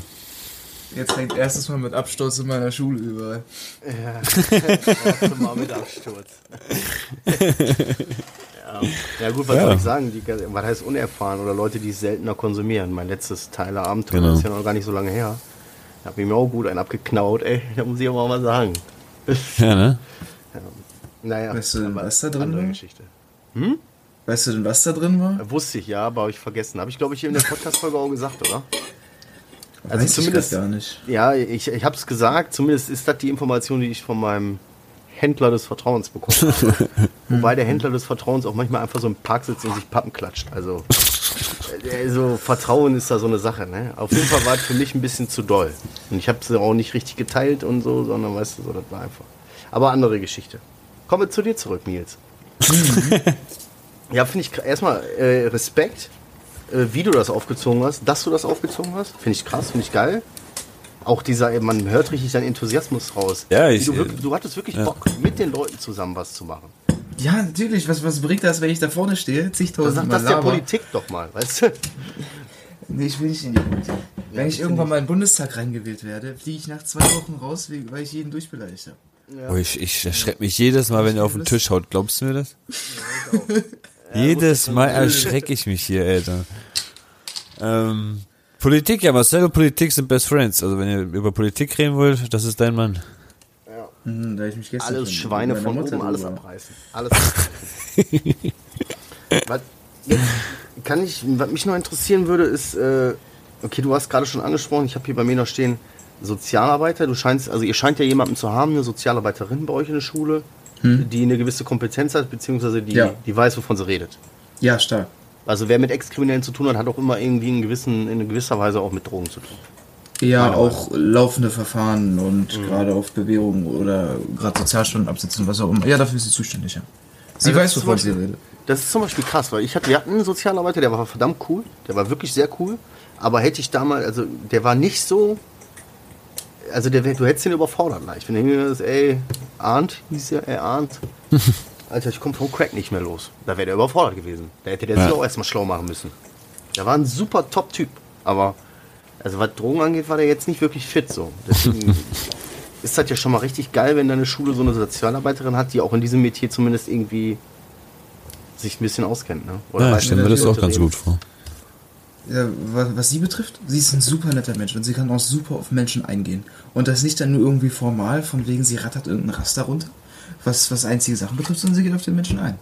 Jetzt fängt erstes Mal mit Absturz in meiner Schule überall. Ja, erste Mal mit Absturz. ja. ja gut, was Ja. soll ich sagen? Die, was heißt unerfahren oder Leute, die es seltener konsumieren? Mein letztes Teil Abenteuer Genau. ist ja noch gar nicht so lange her. Da hab ich mir auch gut einen abgeknaut, ey. Da muss ich aber mal sagen. Ja, ne? Naja, Weißt du was da drin andere war? Weißt du denn, was da drin war? Wusste ich ja, aber habe ich vergessen. Habe ich, glaube ich, in der Podcast-Folge auch gesagt, oder? Also Weiß zumindest- ich grad gar nicht. Ja, ich, ich habe es gesagt. Zumindest ist das die Information, die ich von meinem Händler des Vertrauens bekommen habe. Wobei der Händler des Vertrauens auch manchmal einfach so im Park sitzt und sich Pappen klatscht. Also, äh, so Vertrauen ist da so eine Sache. Ne? Auf jeden Fall war es für mich ein bisschen zu doll. Und ich habe es auch nicht richtig geteilt und so, sondern weißt du, so, das war einfach. Aber andere Geschichte. Kommen wir zu dir zurück, Nils. ja, finde ich erstmal äh, Respekt, äh, wie du das aufgezogen hast, dass du das aufgezogen hast. Finde ich krass, finde ich geil. Auch dieser, äh, man hört richtig deinen Enthusiasmus raus. Ja, ich- du, wirklich, du hattest wirklich ja. Bock, mit den Leuten zusammen was zu machen. Ja, natürlich. Was, was bringt das, wenn ich da vorne stehe? Zigtausend sagt Mal das der? Politik doch mal, weißt du? Nee, ich will nicht in die Politik. Wenn ich irgendwann mal in den Bundestag reingewählt werde, fliege ich nach zwei Wochen raus, weil ich jeden durchbeleidigt habe. Oh, ich, ich erschrecke mich jedes Mal, wenn er auf den Tisch haut. Glaubst du mir das? jedes Mal erschrecke ich mich hier, Alter. Ähm, Politik, ja, Marcel und Politik sind Best Friends. Also wenn ihr über Politik reden wollt, das ist dein Mann. Mhm, da ich mich gestern Alles Schweine von meiner oben, Mutter alles abreißen. Alles abreißen. was, jetzt kann ich, was mich noch interessieren würde, ist, äh, okay, du hast gerade schon angesprochen, ich habe hier bei mir noch stehen, Sozialarbeiter. Du scheinst, also ihr scheint ja jemanden zu haben, eine Sozialarbeiterin bei euch in der Schule, die eine gewisse Kompetenz hat, beziehungsweise die, Ja. die weiß, wovon sie redet. Ja, stark. Also wer mit Ex-Kriminellen zu tun hat, hat auch immer irgendwie in, gewissen, in gewisser Weise auch mit Drogen zu tun. Ja, Meine auch laufende Verfahren und gerade auf Bewährung oder gerade Sozialstunden absitzen, was auch immer. Ja, dafür ist sie zuständig, ja. Sie Also das weiß, wovon sie redet. Das ist zum Beispiel krass, weil ich hatte, wir hatten einen Sozialarbeiter, der war verdammt cool, der war wirklich sehr cool, aber hätte ich damals, also der war nicht so, also der, du hättest ihn überfordert leicht. Wenn du das, ey, Arndt, hieß ja, ey, Arndt, Alter, ich komme vom Crack nicht mehr los. Da wäre der überfordert gewesen. Da hätte der sich Ja. auch erstmal schlau machen müssen. Der war ein super Top-Typ, aber, also was Drogen angeht, war der jetzt nicht wirklich fit so. Deswegen ist das ja schon mal richtig geil, wenn deine Schule so eine Sozialarbeiterin hat, die auch in diesem Metier zumindest irgendwie sich ein bisschen auskennt, ne? Oder Ja, ich stelle mir das auch ganz reden. gut vor. Ja, was, sie betrifft, sie ist ein super netter Mensch und sie kann auch super auf Menschen eingehen. Und das nicht dann nur irgendwie formal, von wegen sie rattert irgendein Raster runter, was, was einzige Sachen betrifft, sondern sie geht auf den Menschen ein.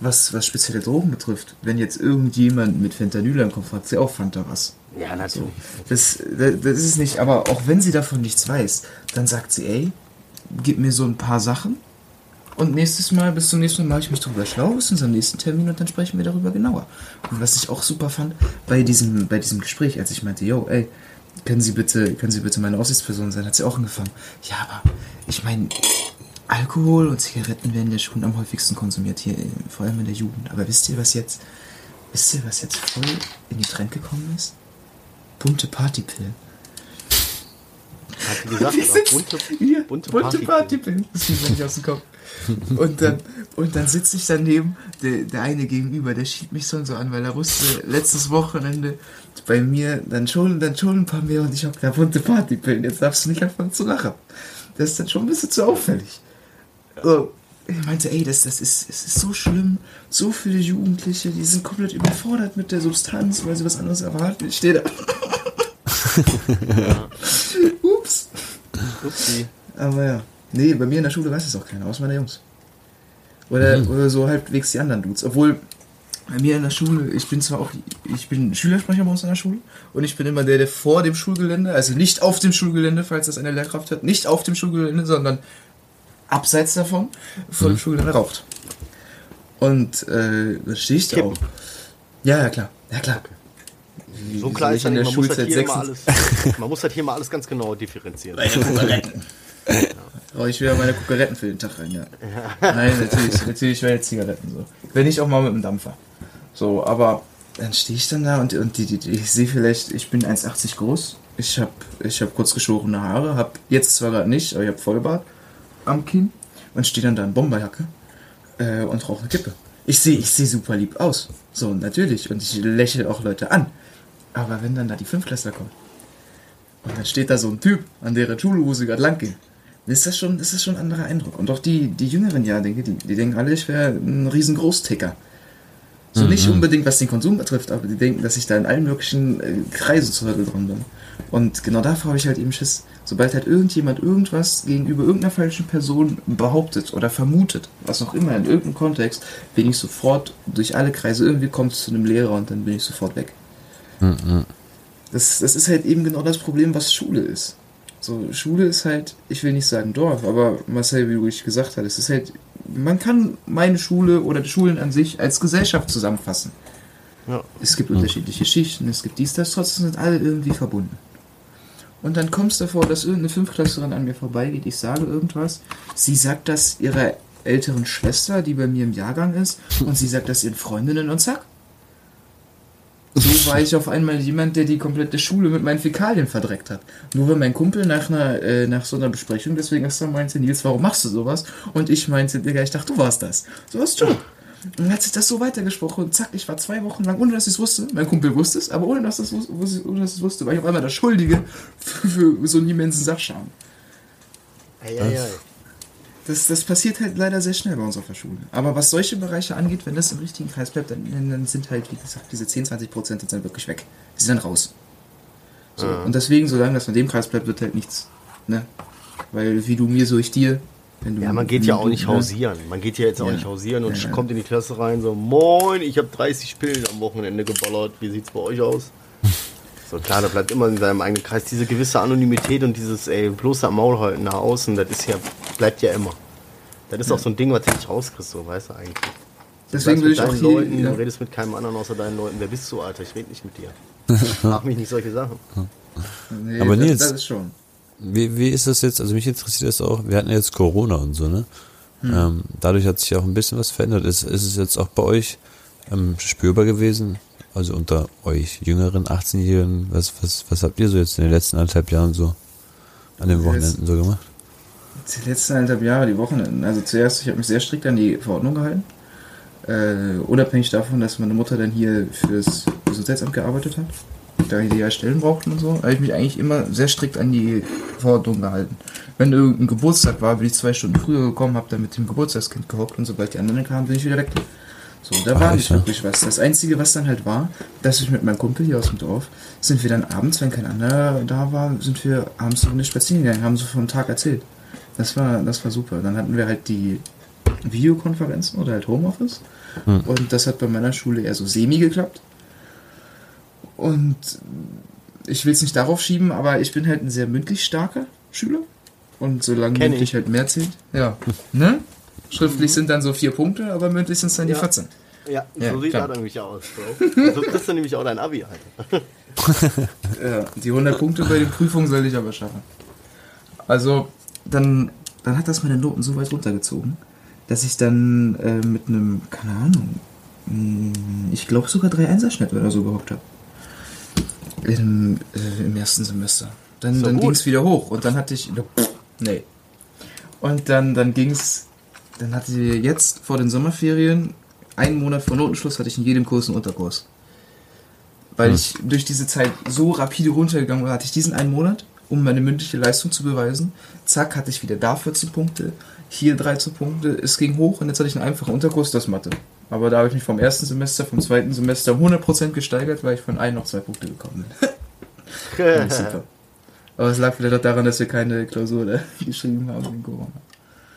Was, was spezielle Drogen betrifft, wenn jetzt irgendjemand mit Fentanyl Kopf hat, sie auch Fanta was. Ja, natürlich. Das, das das ist nicht, aber auch wenn sie davon nichts weiß, dann sagt sie, ey, gib mir so ein paar Sachen Und nächstes Mal, bis zum nächsten Mal mache ich mich darüber schlau, bis unserem nächsten Termin und dann sprechen wir darüber genauer. Und was ich auch super fand, bei diesem, bei diesem Gespräch, als ich meinte, yo, ey, können Sie bitte, können Sie bitte meine Aussichtsperson sein, hat sie auch angefangen. Ja, aber ich meine, Alkohol und Zigaretten werden ja schon am häufigsten konsumiert hier, äh, vor allem in der Jugend. Aber wisst ihr, was jetzt, wisst ihr, was jetzt voll in die Trend gekommen ist? Bunte Partypillen. Hat sie gesagt, bunte, bunte, bunte Party. Partypillen. Das geht mir nicht aus dem Kopf. Und dann, und dann sitze ich daneben, der, der eine gegenüber, der schiebt mich schon so an, weil er wusste, letztes Wochenende bei mir, dann schon, dann schon ein paar mehr und ich hab da bunte Partypillen. Jetzt darfst du nicht anfangen zu lachen. Das ist dann schon ein bisschen zu auffällig. So, ich meinte, ey, das, das ist, es ist so schlimm. So viele Jugendliche, die sind komplett überfordert mit der Substanz, weil sie was anderes erwarten. Ich stehe da. Ups. Upsi. Aber ja. Nee, bei mir in der Schule weiß es auch keiner, außer meine Jungs. Oder, oder so halbwegs die anderen Dudes. Obwohl, bei mir in der Schule, ich bin zwar auch, ich bin Schülersprecher bei uns in der Schule und ich bin immer der, der vor dem Schulgelände, also nicht auf dem Schulgelände, falls das eine Lehrkraft hat, nicht auf dem Schulgelände, sondern abseits davon, vor dem Schulgelände raucht. Und äh, da stehe ich da auch. Ja, ja, klar. Ja, klar. Wie- So klar ist ja nicht, der man muss, das hier 26 alles, man muss das hier mal alles ganz genau differenzieren. Oh, ich ja meine Kukaretten für den Tag rein, ja. Nein, natürlich, natürlich wäre jetzt Zigaretten so. Wenn nicht auch mal mit dem Dampfer. So, aber dann stehe ich dann da und, und die, die, die, ich sehe vielleicht, ich bin 1,80 groß. Ich habe ich hab kurz geschorene Haare, habe jetzt zwar gerade nicht, aber ich habe Vollbart am Kinn und stehe dann da in Bomberjacke äh, und rauche eine Kippe. Ich sehe ich seh super lieb aus. So, natürlich. Und ich lächle auch Leute an. Aber wenn dann da die Fünfklässler kommen und dann steht da so ein Typ, an deren sie gerade lang gehen, ist das schon, ist das schon ein anderer Eindruck. Und auch die, die jüngeren Jahrgänge, die, die denken alle, ich wäre ein riesen Großticker. So nicht unbedingt, was den Konsum betrifft, aber die denken, dass ich da in allen möglichen äh, Kreisen zu drin bin. Und genau davor habe ich halt eben Schiss. Sobald halt irgendjemand irgendwas gegenüber irgendeiner falschen Person behauptet oder vermutet, was auch immer, in irgendeinem Kontext, bin ich sofort durch alle Kreise, irgendwie kommt es zu einem Lehrer und dann bin ich sofort weg. Das, das ist halt eben genau das Problem, was Schule ist. So, Schule ist halt, ich will nicht sagen Dorf, aber Marcel, wie du richtig gesagt hast, es ist halt, man kann meine Schule oder die Schulen an sich als Gesellschaft zusammenfassen. Ja. Es gibt unterschiedliche Schichten, es gibt dies, das, trotzdem sind alle irgendwie verbunden. Und dann kommst du davor, dass irgendeine Fünftklässlerin an mir vorbeigeht, ich sage irgendwas, sie sagt das ihrer älteren Schwester, die bei mir im Jahrgang ist, und sie sagt das ihren Freundinnen und zack. So war ich auf einmal jemand, der die komplette Schule mit meinen Fäkalien verdreckt hat. Nur weil mein Kumpel nach einer, äh, nach so einer Besprechung deswegen erst mal meinte, Nils, warum machst du sowas? Und ich meinte, Digga, ich dachte, du warst das. So warst du. Und dann hat sich das so weitergesprochen und zack, ich war zwei Wochen lang, ohne dass ich es wusste. Mein Kumpel wusste es, aber ohne dass ich es wus- ohne dass ich es wusste, war ich auf einmal der Schuldige für, für so einen immensen Sachschaden. Ei, ei, ei. Das, das passiert halt leider sehr schnell bei uns auf der Schule. Aber was solche Bereiche angeht, wenn das im richtigen Kreis bleibt, dann, dann sind halt, wie gesagt, diese 10, 20 Prozent sind dann wirklich weg. Die sind dann raus. So. Und deswegen, solange das in dem Kreis bleibt, wird halt nichts. Ne? Weil wie du mir, so ich dir. Wenn du, Ja, man geht ja auch nicht ne? hausieren. Man geht ja jetzt auch Ja. nicht hausieren und Ja, ja. kommt in die Klasse rein so, moin, ich habe 30 Pillen am Wochenende geballert. Wie sieht's bei euch aus? So klar, da bleibt immer in seinem eigenen Kreis diese gewisse Anonymität und dieses, ey, bloß am Maul halten nach außen, das ist ja, bleibt ja immer. Das ist auch so ein Ding, was du nicht rauskriegst, so, weißt du eigentlich. Du Deswegen will mit ich auch deinen hier. Leuten, ja. du redest mit keinem anderen außer deinen Leuten. Wer bist du, Alter? Ich rede nicht mit dir. Frag mich nicht solche Sachen. Nee, Aber das, Nils- Das ist schon. Wie, wie ist das jetzt? Also mich interessiert das auch. Wir hatten ja jetzt Corona und so, ne? Ähm, dadurch hat sich auch ein bisschen was verändert. Ist, ist es jetzt auch bei euch ähm, spürbar gewesen? Also unter euch jüngeren 18-Jährigen, was, was, was habt ihr so jetzt in den letzten anderthalb Jahren so an den Wochenenden so gemacht? Die letzten eineinhalb Jahre, die Wochenenden. Also zuerst, ich habe mich sehr strikt an die Verordnung gehalten. Äh, unabhängig davon, dass meine Mutter dann hier fürs Gesundheitsamt gearbeitet hat. Da die ja Stellen brauchten und so, habe ich mich eigentlich immer sehr strikt an die Verordnung gehalten. Wenn irgendein Geburtstag war, bin ich zwei Stunden früher gekommen, habe dann mit dem Geburtstagskind gehockt und sobald die anderen kamen, bin ich wieder weg. So, da Ach, war nicht ja? wirklich was. Das Einzige, was dann halt war, dass ich mit meinem Kumpel hier aus dem Dorf, sind wir dann abends, wenn kein anderer da war, sind wir abends eine Runde spazieren gegangen, haben so vom Tag erzählt. Das war, das war super. Dann hatten wir halt die Videokonferenzen oder halt Homeoffice. Und das hat bei meiner Schule eher so semi geklappt. Und ich will es nicht darauf schieben, aber ich bin halt ein sehr mündlich starker Schüler. Und solange Kenn mündlich ich. halt mehr zählt. Ja. Ne? Schriftlich sind dann so vier Punkte, aber mündlich sind es dann die Ja. 14. Ja, Ja, so sieht klar. das nämlich aus, Bro. So kriegst du nämlich auch dein Abi, Alter. Ja, die 100 Punkte bei den Prüfungen soll ich aber schaffen. Also, dann, dann hat das meine Noten so weit runtergezogen, dass ich dann äh, mit einem, keine Ahnung, mh, ich glaube sogar 3 Einserschnitt oder so gehabt habe. Im, äh, Im ersten Semester. Dann, So dann ging es wieder hoch und dann hatte ich, nee. Und dann, dann ging es, dann hatte ich jetzt vor den Sommerferien, einen Monat vor Notenschluss, hatte ich in jedem Kurs einen Unterkurs. Weil ich durch diese Zeit so rapide runtergegangen war, hatte ich diesen einen Monat, um meine mündliche Leistung zu beweisen. Zack, hatte ich wieder da 14 Punkte, hier 13 Punkte, es ging hoch und jetzt hatte ich einen einfachen Unterkurs, das Mathe. Aber da habe ich mich vom ersten Semester, vom zweiten Semester um 100% gesteigert, weil ich von einem noch zwei Punkte gekommen bin. Super. Aber es lag vielleicht auch daran, dass wir keine Klausur geschrieben haben wegen Corona.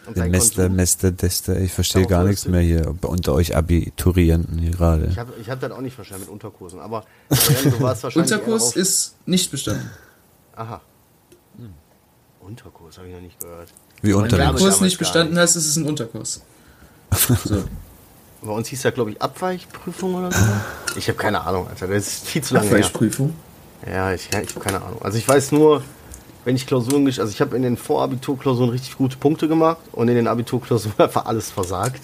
Und dein Semester, Konsum? Mester, Dester, ich verstehe Darauf gar nichts mehr hier unter euch Abiturienten hier gerade. Ich habe ich hab das auch nicht verstanden mit Unterkursen, aber Adrian, du warst wahrscheinlich. eher Unterkurs ist nicht bestanden. Aha. Unterkurs habe ich noch nicht gehört. Wie Wenn unter du Kurs nicht bestanden nicht. hast, ist es ein Unterkurs. So. Bei uns hieß das, glaube ich, Abweichprüfung oder so. Ich habe keine Ahnung, Alter. Das ist viel zu lange her. Abweichprüfung. Ja, ich, ja, ich habe keine Ahnung. Also ich weiß nur, wenn ich Klausuren also ich habe in den Vorabiturklausuren richtig gute Punkte gemacht und in den Abiturklausuren einfach alles versagt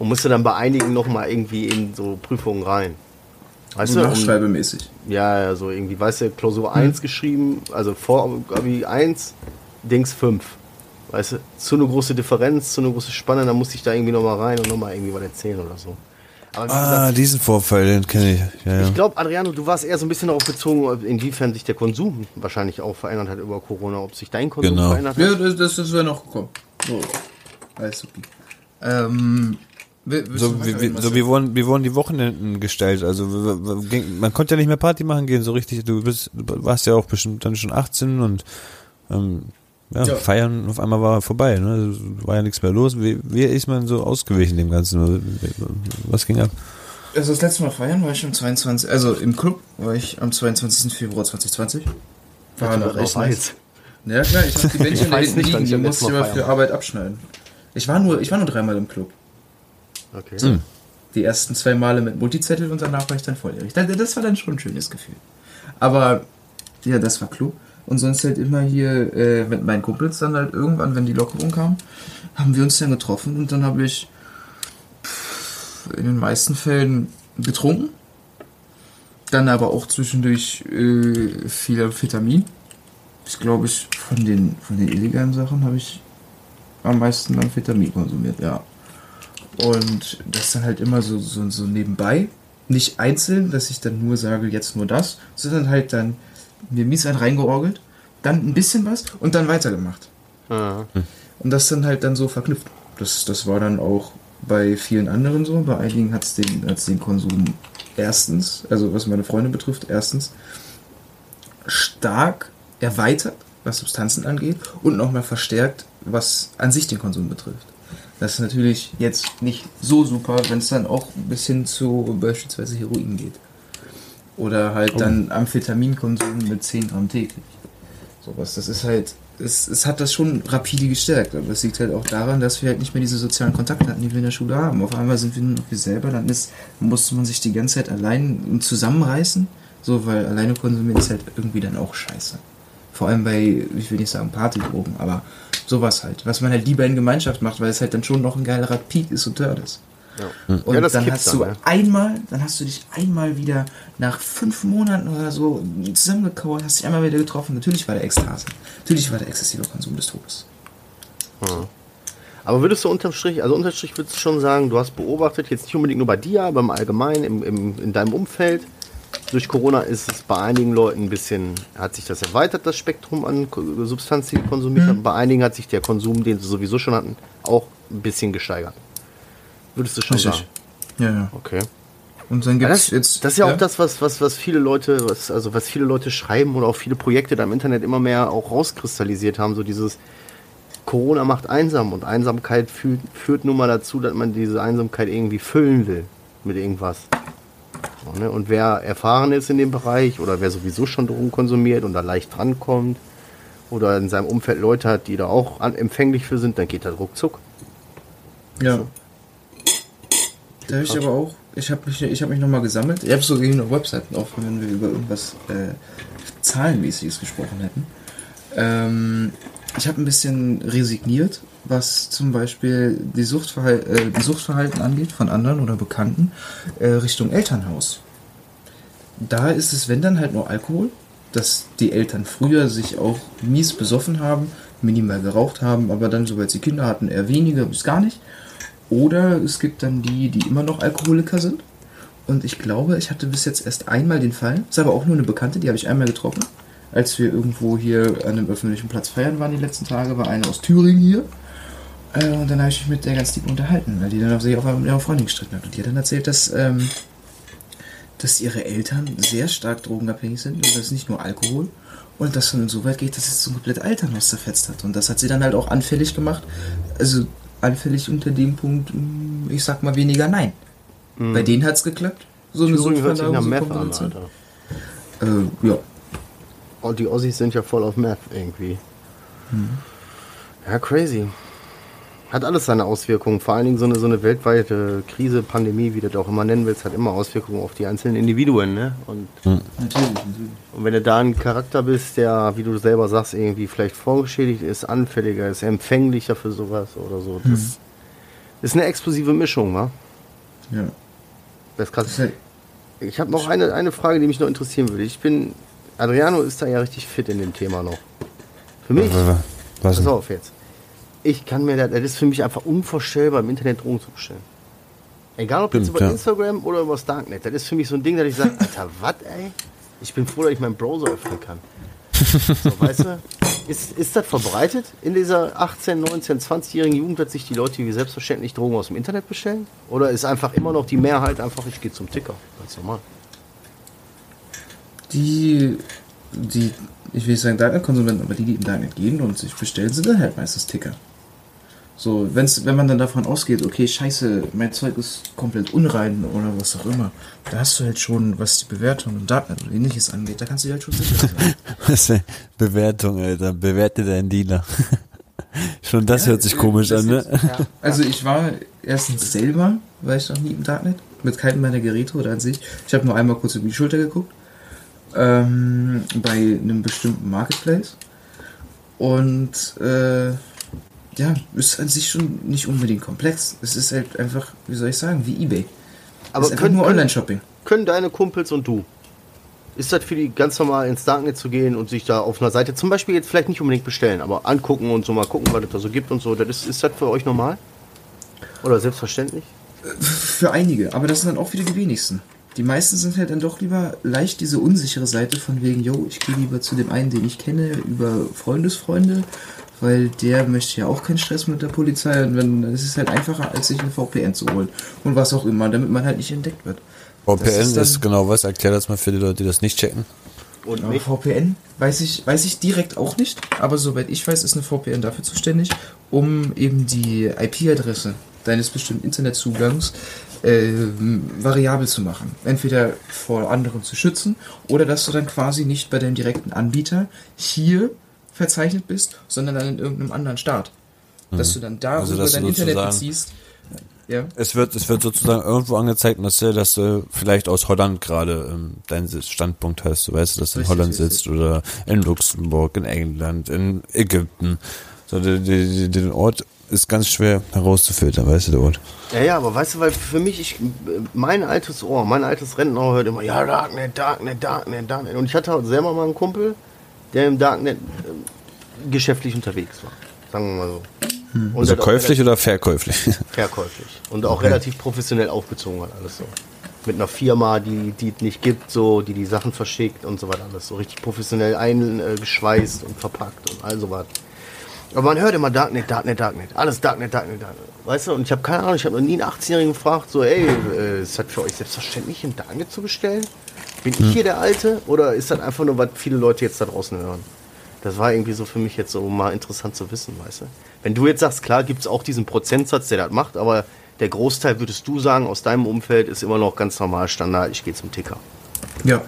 und musste dann bei einigen noch mal irgendwie in so Prüfungen rein. Weißt So du? Um, nachschreibemäßig. ja, ja, so irgendwie, weißt du, Klausur 1 geschrieben, also Vorabi 1, Dings 5. Weißt du, zu eine große Differenz, zu eine große Spanne, dann musste ich da irgendwie noch mal rein und noch mal irgendwie was erzählen oder so. Aber Ah, gesagt, diesen Vorfall, den kenne ich. Ja, ich glaube, Adriano, du warst eher so ein bisschen darauf bezogen, inwiefern sich der Konsum wahrscheinlich auch verändert hat über Corona, ob sich dein Konsum Genau. verändert hat. Ja, das, das, das wäre noch gekommen. So. Alles super. Ähm, So, wie, so wie, wurden, wie wurden die Wochenenden gestellt? Also man konnte ja nicht mehr Party machen gehen, so richtig. Du bist, du warst ja auch bestimmt dann schon 18 und ähm, ja, Ja. feiern auf einmal war vorbei. Ne? War ja nichts mehr los. Wie, wie ist man so ausgewichen dem Ganzen? Was ging ab? Also das letzte Mal feiern war ich am 22. Also im Club war ich am 22. Februar 2020. War noch echt nice. Ja klar, ich habe die Bändchen Ich nicht, liegen, ich die musste ich Mal aber für Arbeit abschneiden. Ich war nur, ich war nur dreimal im Club. Okay. Hm. Die ersten zwei Male mit Multizettel und danach war ich dann volljährig. Das, das war dann schon ein schönes Gefühl. Aber ja, das war Club. Und sonst halt immer hier äh, mit meinen Kumpels dann halt irgendwann, wenn die Lockerung kam, haben wir uns dann getroffen und dann habe ich pff, in den meisten Fällen getrunken. Dann aber auch zwischendurch äh, viel Amphetamin. Ich glaube, ich von den, von den illegalen Sachen habe ich am meisten Amphetamin konsumiert, ja. Und das dann halt immer so, so, so nebenbei. Nicht einzeln, dass ich dann nur sage, jetzt nur das, sondern halt dann mir mies ein reingeorgelt, dann ein bisschen was und dann weitergemacht. Ja. Und das dann halt dann so verknüpft. Das, das war dann auch bei vielen anderen so. Bei einigen hat es den, hat's den Konsum erstens, also was meine Freunde betrifft, erstens stark erweitert, was Substanzen angeht, und nochmal verstärkt, was an sich den Konsum betrifft. Das ist natürlich jetzt nicht so super, wenn es dann auch bis hin zu beispielsweise Heroin geht. Oder halt dann Amphetaminkonsum mit 10 Gramm täglich. Sowas, das ist halt, es, es hat das schon rapide gestärkt, aber es liegt halt auch daran, dass wir halt nicht mehr diese sozialen Kontakte hatten, die wir in der Schule haben. Auf einmal sind wir nur noch wir selber, dann ist, musste man sich die ganze Zeit allein zusammenreißen, so, weil alleine konsumieren ist halt irgendwie dann auch scheiße. Vor allem bei, ich will nicht sagen Partydrogen, aber sowas halt, was man halt lieber in Gemeinschaft macht, weil es halt dann schon noch ein geilerer Peak ist und Turd ist. Ja. Und ja, das dann hast du ne? einmal, dann hast du dich einmal wieder nach fünf Monaten oder so zusammengekauert, hast dich einmal wieder getroffen. Natürlich war der Ekstase. Natürlich war der exzessive Konsum des Todes. Aber würdest du unterm Strich, also unterm Strich würdest du schon sagen, du hast beobachtet, jetzt nicht unbedingt nur bei dir, aber im Allgemeinen, im, im, in deinem Umfeld, durch Corona ist es bei einigen Leuten ein bisschen, hat sich das erweitert, das Spektrum an Substanzen, die konsumiert haben. Bei einigen hat sich der Konsum, den sie sowieso schon hatten, auch ein bisschen gesteigert. Würdest du schon sagen? Ja, ja. Okay. Und dann Ja, gibt's das, jetzt. das ist ja, auch das, was, was, was viele Leute, was, also was viele Leute schreiben oder auch viele Projekte da im Internet immer mehr auch rauskristallisiert haben, so dieses Corona macht einsam und Einsamkeit führt, führt nun mal dazu, dass man diese Einsamkeit irgendwie füllen will mit irgendwas. So, ne? Und wer erfahren ist in dem Bereich oder wer sowieso schon Drogen konsumiert und da leicht drankommt oder in seinem Umfeld Leute hat, die da auch an, empfänglich für sind, dann geht das ruckzuck. Ja. Da habe ich aber auch, ich habe mich, ich hab mich nochmal gesammelt. Ich habe sogar noch Webseiten offen, wenn wir über irgendwas äh, Zahlenmäßiges gesprochen hätten. Ähm, ich habe ein bisschen resigniert, was zum Beispiel die, Suchtverhal äh, die Suchtverhalten angeht von anderen oder Bekannten äh, Richtung Elternhaus. Da ist es, wenn dann halt nur Alkohol, dass die Eltern früher sich auch mies besoffen haben, minimal geraucht haben, aber dann, sobald sie Kinder hatten, eher weniger bis gar nicht. Oder es gibt dann die, die immer noch Alkoholiker sind. Und ich glaube, ich hatte bis jetzt erst einmal den Fall. Ist aber auch nur eine Bekannte, die habe ich einmal getroffen. Als wir irgendwo hier an einem öffentlichen Platz feiern waren die letzten Tage, war eine aus Thüringen hier. Äh, und dann habe ich mich mit der ganz lieb unterhalten, weil die dann auf sich auf mit ihrer Freundin gestritten hat. Und die hat dann erzählt, dass, ähm, dass ihre Eltern sehr stark drogenabhängig sind. Und das ist nicht nur Alkohol. Und das dann so weit geht, dass es so komplett Elternhaus zerfetzt hat. Und das hat sie dann halt auch anfällig gemacht. Also anfällig unter dem Punkt, mm, ich sag mal weniger Nein. Mhm. Bei denen hat es geklappt. So eine Suchtverlagerung, so an. Äh, ja. Und die Ossis sind ja voll auf Meth irgendwie. Ja, crazy. Hat alles seine Auswirkungen. Vor allen Dingen so eine, so eine weltweite Krise, Pandemie, wie du das auch immer nennen willst, hat immer Auswirkungen auf die einzelnen Individuen. Ne? Und, Natürlich, natürlich. und wenn du da ein Charakter bist, der, wie du selber sagst, irgendwie vielleicht vorgeschädigt ist, anfälliger ist, empfänglicher für sowas oder so, das ist eine explosive Mischung, wa? Ja. Das ist krass. Das ist halt, Ich habe noch eine, eine Frage, die mich noch interessieren würde. Ich bin, Adriano ist da ja richtig fit in dem Thema noch. Für mich, Was pass auf jetzt. Ich kann mir, das das ist für mich einfach unvorstellbar, im Internet Drogen zu bestellen. Egal ob jetzt Stimmt, über ja. Instagram oder über das Darknet. Das ist für mich so ein Ding, dass ich sage, Alter, was, ey? Ich bin froh, dass ich meinen Browser öffnen kann. So, weißt du? Ist, ist das verbreitet in dieser 18, 19, 20-jährigen Jugend, dass sich die Leute wie selbstverständlich Drogen aus dem Internet bestellen? Oder ist einfach immer noch die Mehrheit einfach, ich gehe zum Ticker? Ganz normal. die, die, ich will nicht sagen Darknet-Konsumenten, aber die, die im Darknet gehen und sich bestellen, sind dann halt meistens Ticker. So, wenn's, wenn man dann davon ausgeht, okay, scheiße, mein Zeug ist komplett unrein oder was auch immer, da hast du halt schon, was die Bewertung im Darknet oder ähnliches angeht, da kannst du halt schon sicher sein. Was für Bewertung, Alter. Bewerte deinen Dealer. Schon das Ja, hört sich komisch an, ne? Also ich war erstens selber, war ich noch nie im Darknet, mit keinem meiner Geräte oder an sich. Ich habe nur einmal kurz über die Schulter geguckt. Ähm, bei einem bestimmten Marketplace. Und äh, ja, ist an sich schon nicht unbedingt komplex. Es ist halt einfach, wie soll ich sagen, wie Ebay. Aber es ist können- nur Online-Shopping. können deine Kumpels und du, ist das für die ganz normal ins Darknet zu gehen und sich da auf einer Seite zum Beispiel jetzt vielleicht nicht unbedingt bestellen, aber angucken und so mal gucken, was es da so gibt und so, das ist, ist das für euch normal? Oder selbstverständlich? Für einige, aber das sind dann auch wieder die wenigsten. Die meisten sind halt dann doch lieber leicht diese unsichere Seite von wegen, yo, ich gehe lieber zu dem einen, den ich kenne, über Freundesfreunde, weil der möchte ja auch keinen Stress mit der Polizei und wenn, es ist halt einfacher, als sich eine VPN zu holen und was auch immer, damit man halt nicht entdeckt wird. VPN Das ist, ist genau was. Erklär das mal für die Leute, die das nicht checken. Und mich? VPN weiß ich, weiß ich direkt auch nicht, aber soweit ich weiß, ist eine VPN dafür zuständig, um eben die IP-Adresse deines bestimmten Internetzugangs ähm, variabel zu machen. Entweder vor anderen zu schützen oder dass du dann quasi nicht bei deinem direkten Anbieter hier verzeichnet bist, sondern dann in irgendeinem anderen Staat. Dass du dann darüber Also, dein Internet beziehst. Ja. Es wird, es wird sozusagen irgendwo angezeigt, dass du, dass du vielleicht aus Holland gerade ähm, deinen Standpunkt hast. Du weißt, dass du in Richtig, Holland richtig. sitzt oder in Luxemburg, in England, in Ägypten. So, die, die, die, den Ort ist ganz schwer herauszufiltern, weißt du, der Ort. Ja, ja, aber weißt du, weil für mich, ich, mein altes Ohr, mein altes Rentenohr hört immer, ja, Darknet, Darknet, Darknet, Darknet. Und ich hatte auch selber mal einen Kumpel, der im Darknet ähm, geschäftlich unterwegs war. Sagen wir mal so. Und Also käuflich oder verkäuflich? verkäuflich und auch relativ professionell aufgezogen hat alles so. Mit einer Firma, die die es nicht gibt, so, die die Sachen verschickt und so weiter alles so richtig professionell eingeschweißt und verpackt und all so was. Aber man hört immer Darknet, Darknet, Darknet, alles Darknet, Darknet, Darknet. Weißt du, und ich habe keine Ahnung, ich habe noch nie einen 18-Jährigen gefragt, so, ey, äh, ist das für euch selbstverständlich, im Darknet zu bestellen? Bin ich hier der Alte oder ist das einfach nur, was viele Leute jetzt da draußen hören? Das war irgendwie so für mich jetzt so mal interessant zu wissen, weißt du? Wenn du jetzt sagst, klar gibt es auch diesen Prozentsatz, der das macht, aber der Großteil, würdest du sagen, aus deinem Umfeld ist immer noch ganz normal Standard, ich gehe zum Ticker. Ja.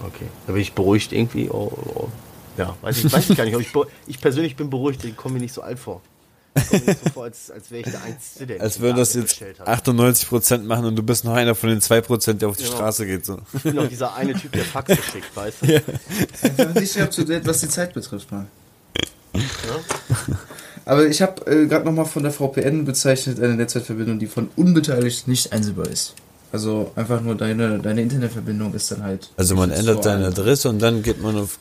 Okay. Da bin ich beruhigt irgendwie. Oh, oh. Ja, weiß ich, weiß ich gar nicht. Aber ich, ich persönlich bin beruhigt, ich komme mir nicht so alt vor. Kommt mir so vor, als, als wäre ich der Einzige, der Als die würden das jetzt bestellt hat. 98% machen und du bist noch einer von den 2%, der auf die Genau. Straße geht. So. Ich bin auch dieser eine Typ, der Faxe schickt, weißt du? Einfach nicht up to date, was die Zeit betrifft, Mann. Aber ich habe äh, gerade nochmal von der VPN bezeichnet, eine Netzwerkverbindung, die von unbeteiligt nicht einsehbar ist. Also einfach nur deine, deine Internetverbindung ist dann halt. Also man ändert so einfach. Adresse und dann geht man auf.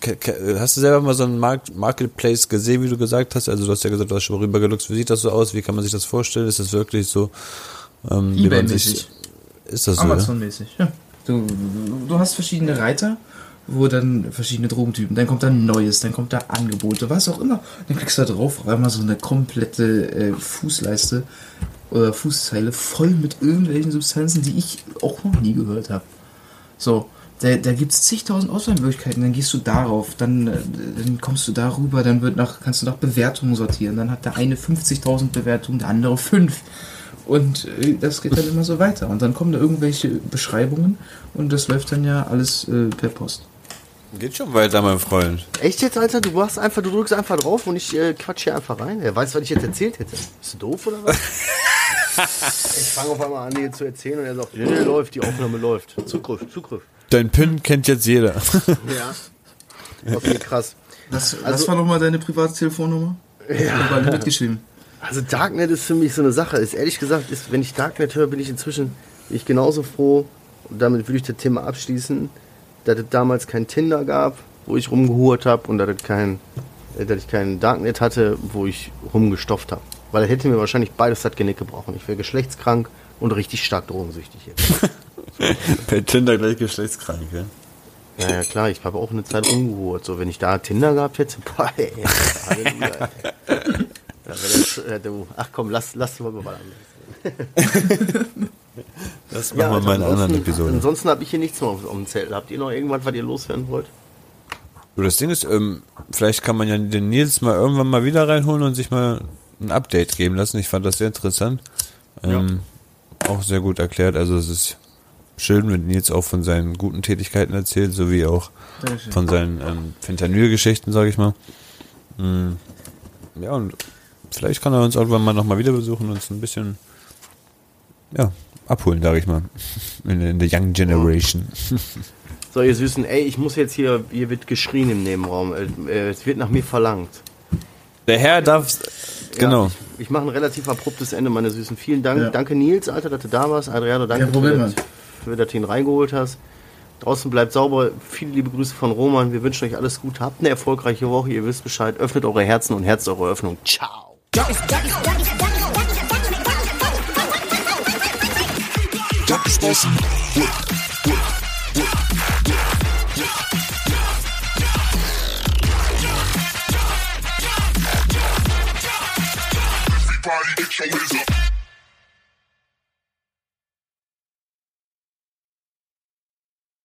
Hast du selber mal so einen Markt Marketplace gesehen, wie du gesagt hast? Also du hast ja gesagt, du hast schon mal rübergeluxt. Wie sieht das so aus? Wie kann man sich das vorstellen? Ist das wirklich so? Ähm, wie man sich-. Ist das so? Amazon-mäßig, ja. Du, du hast verschiedene Reiter, wo dann verschiedene Drogentypen, dann kommt da Neues, dann kommt da Angebote, was auch immer. Dann klickst du da drauf, auf einmal so eine komplette äh, Fußleiste oder Fußzeile voll mit irgendwelchen Substanzen, die ich auch noch nie gehört habe. So, da, da gibt es zigtausend Auswahlmöglichkeiten, dann gehst du darauf, dann, äh, dann kommst du darüber, dann wird nach, kannst du nach Bewertungen sortieren. Dann hat der eine 50.000 Bewertungen, der andere 5. Und äh, das geht dann immer so weiter. Und dann kommen da irgendwelche Beschreibungen und das läuft dann ja alles äh, per Post. Geht schon weiter, mein Freund. Echt jetzt, Alter? Du machst einfach, du drückst einfach drauf und ich äh, quatsch hier einfach rein. Wer weiß, was ich jetzt erzählt hätte. Bist du doof oder was? ich fange auf einmal an, dir zu erzählen und er sagt, nee, läuft, die Aufnahme läuft. Zugriff, Zugriff. Dein PIN kennt jetzt jeder. Ja. Okay, krass. Was, Also- was war nochmal deine private Telefonnummer? Ja. Überall mitgeschrieben. Also Darknet ist für mich so eine Sache. Ist ehrlich gesagt, ist, wenn ich Darknet höre, bin ich inzwischen bin ich genauso froh. Und damit würde ich das Thema abschließen, dass es damals kein Tinder gab, wo ich rumgehurt habe und dass, es kein, dass ich kein Darknet hatte, wo ich rumgestopft habe. Weil er hätte mir wahrscheinlich beides das Genick gebrochen. Ich wäre geschlechtskrank und richtig stark drogensüchtig jetzt. Bei Tinder gleich geschlechtskrank, ja? Ja, ja, klar, ich habe auch eine Zeit rumgehurt. So, wenn ich da Tinder gehabt hätte, boah, ey, Halleluja. ey. Das, äh, ach komm, lass, lass mal mal anderes. Das machen wir mal in einer anderen Episode. Ansonsten habe ich hier nichts mehr auf, auf dem Zettel. Habt ihr noch irgendwas, was ihr loswerden wollt? Das Ding ist, ähm, vielleicht kann man ja den Nils mal irgendwann mal wieder reinholen und sich mal ein Update geben lassen. Ich fand das sehr interessant. Ähm, Auch sehr gut erklärt. Also es ist schön, wenn Nils auch von seinen guten Tätigkeiten erzählt, sowie auch von seinen ähm, Fentanyl-Geschichten, sage ich mal. Mm, Ja, und vielleicht kann er uns irgendwann mal nochmal wieder besuchen und uns ein bisschen ja, abholen, sage ich mal. In, in der Young Generation. So, ihr Süßen, ey, ich muss jetzt hier, hier wird geschrien im Nebenraum. Äh, äh, Es wird nach mir verlangt. Der Herr darf. Genau. Ja, ich ich mache ein relativ abruptes Ende, meine Süßen. Vielen Dank. Ja. Danke, Nils, Alter, dass du da warst. Adriano, danke, Kein Problem, für, Mann. das- für dass du ihn reingeholt hast. Draußen bleibt sauber. Viele liebe Grüße von Roman. Wir wünschen euch alles Gute. Habt eine erfolgreiche Woche. Ihr wisst Bescheid. Öffnet eure Herzen und herzt eure Öffnung. Ciao. Everybody get your hands.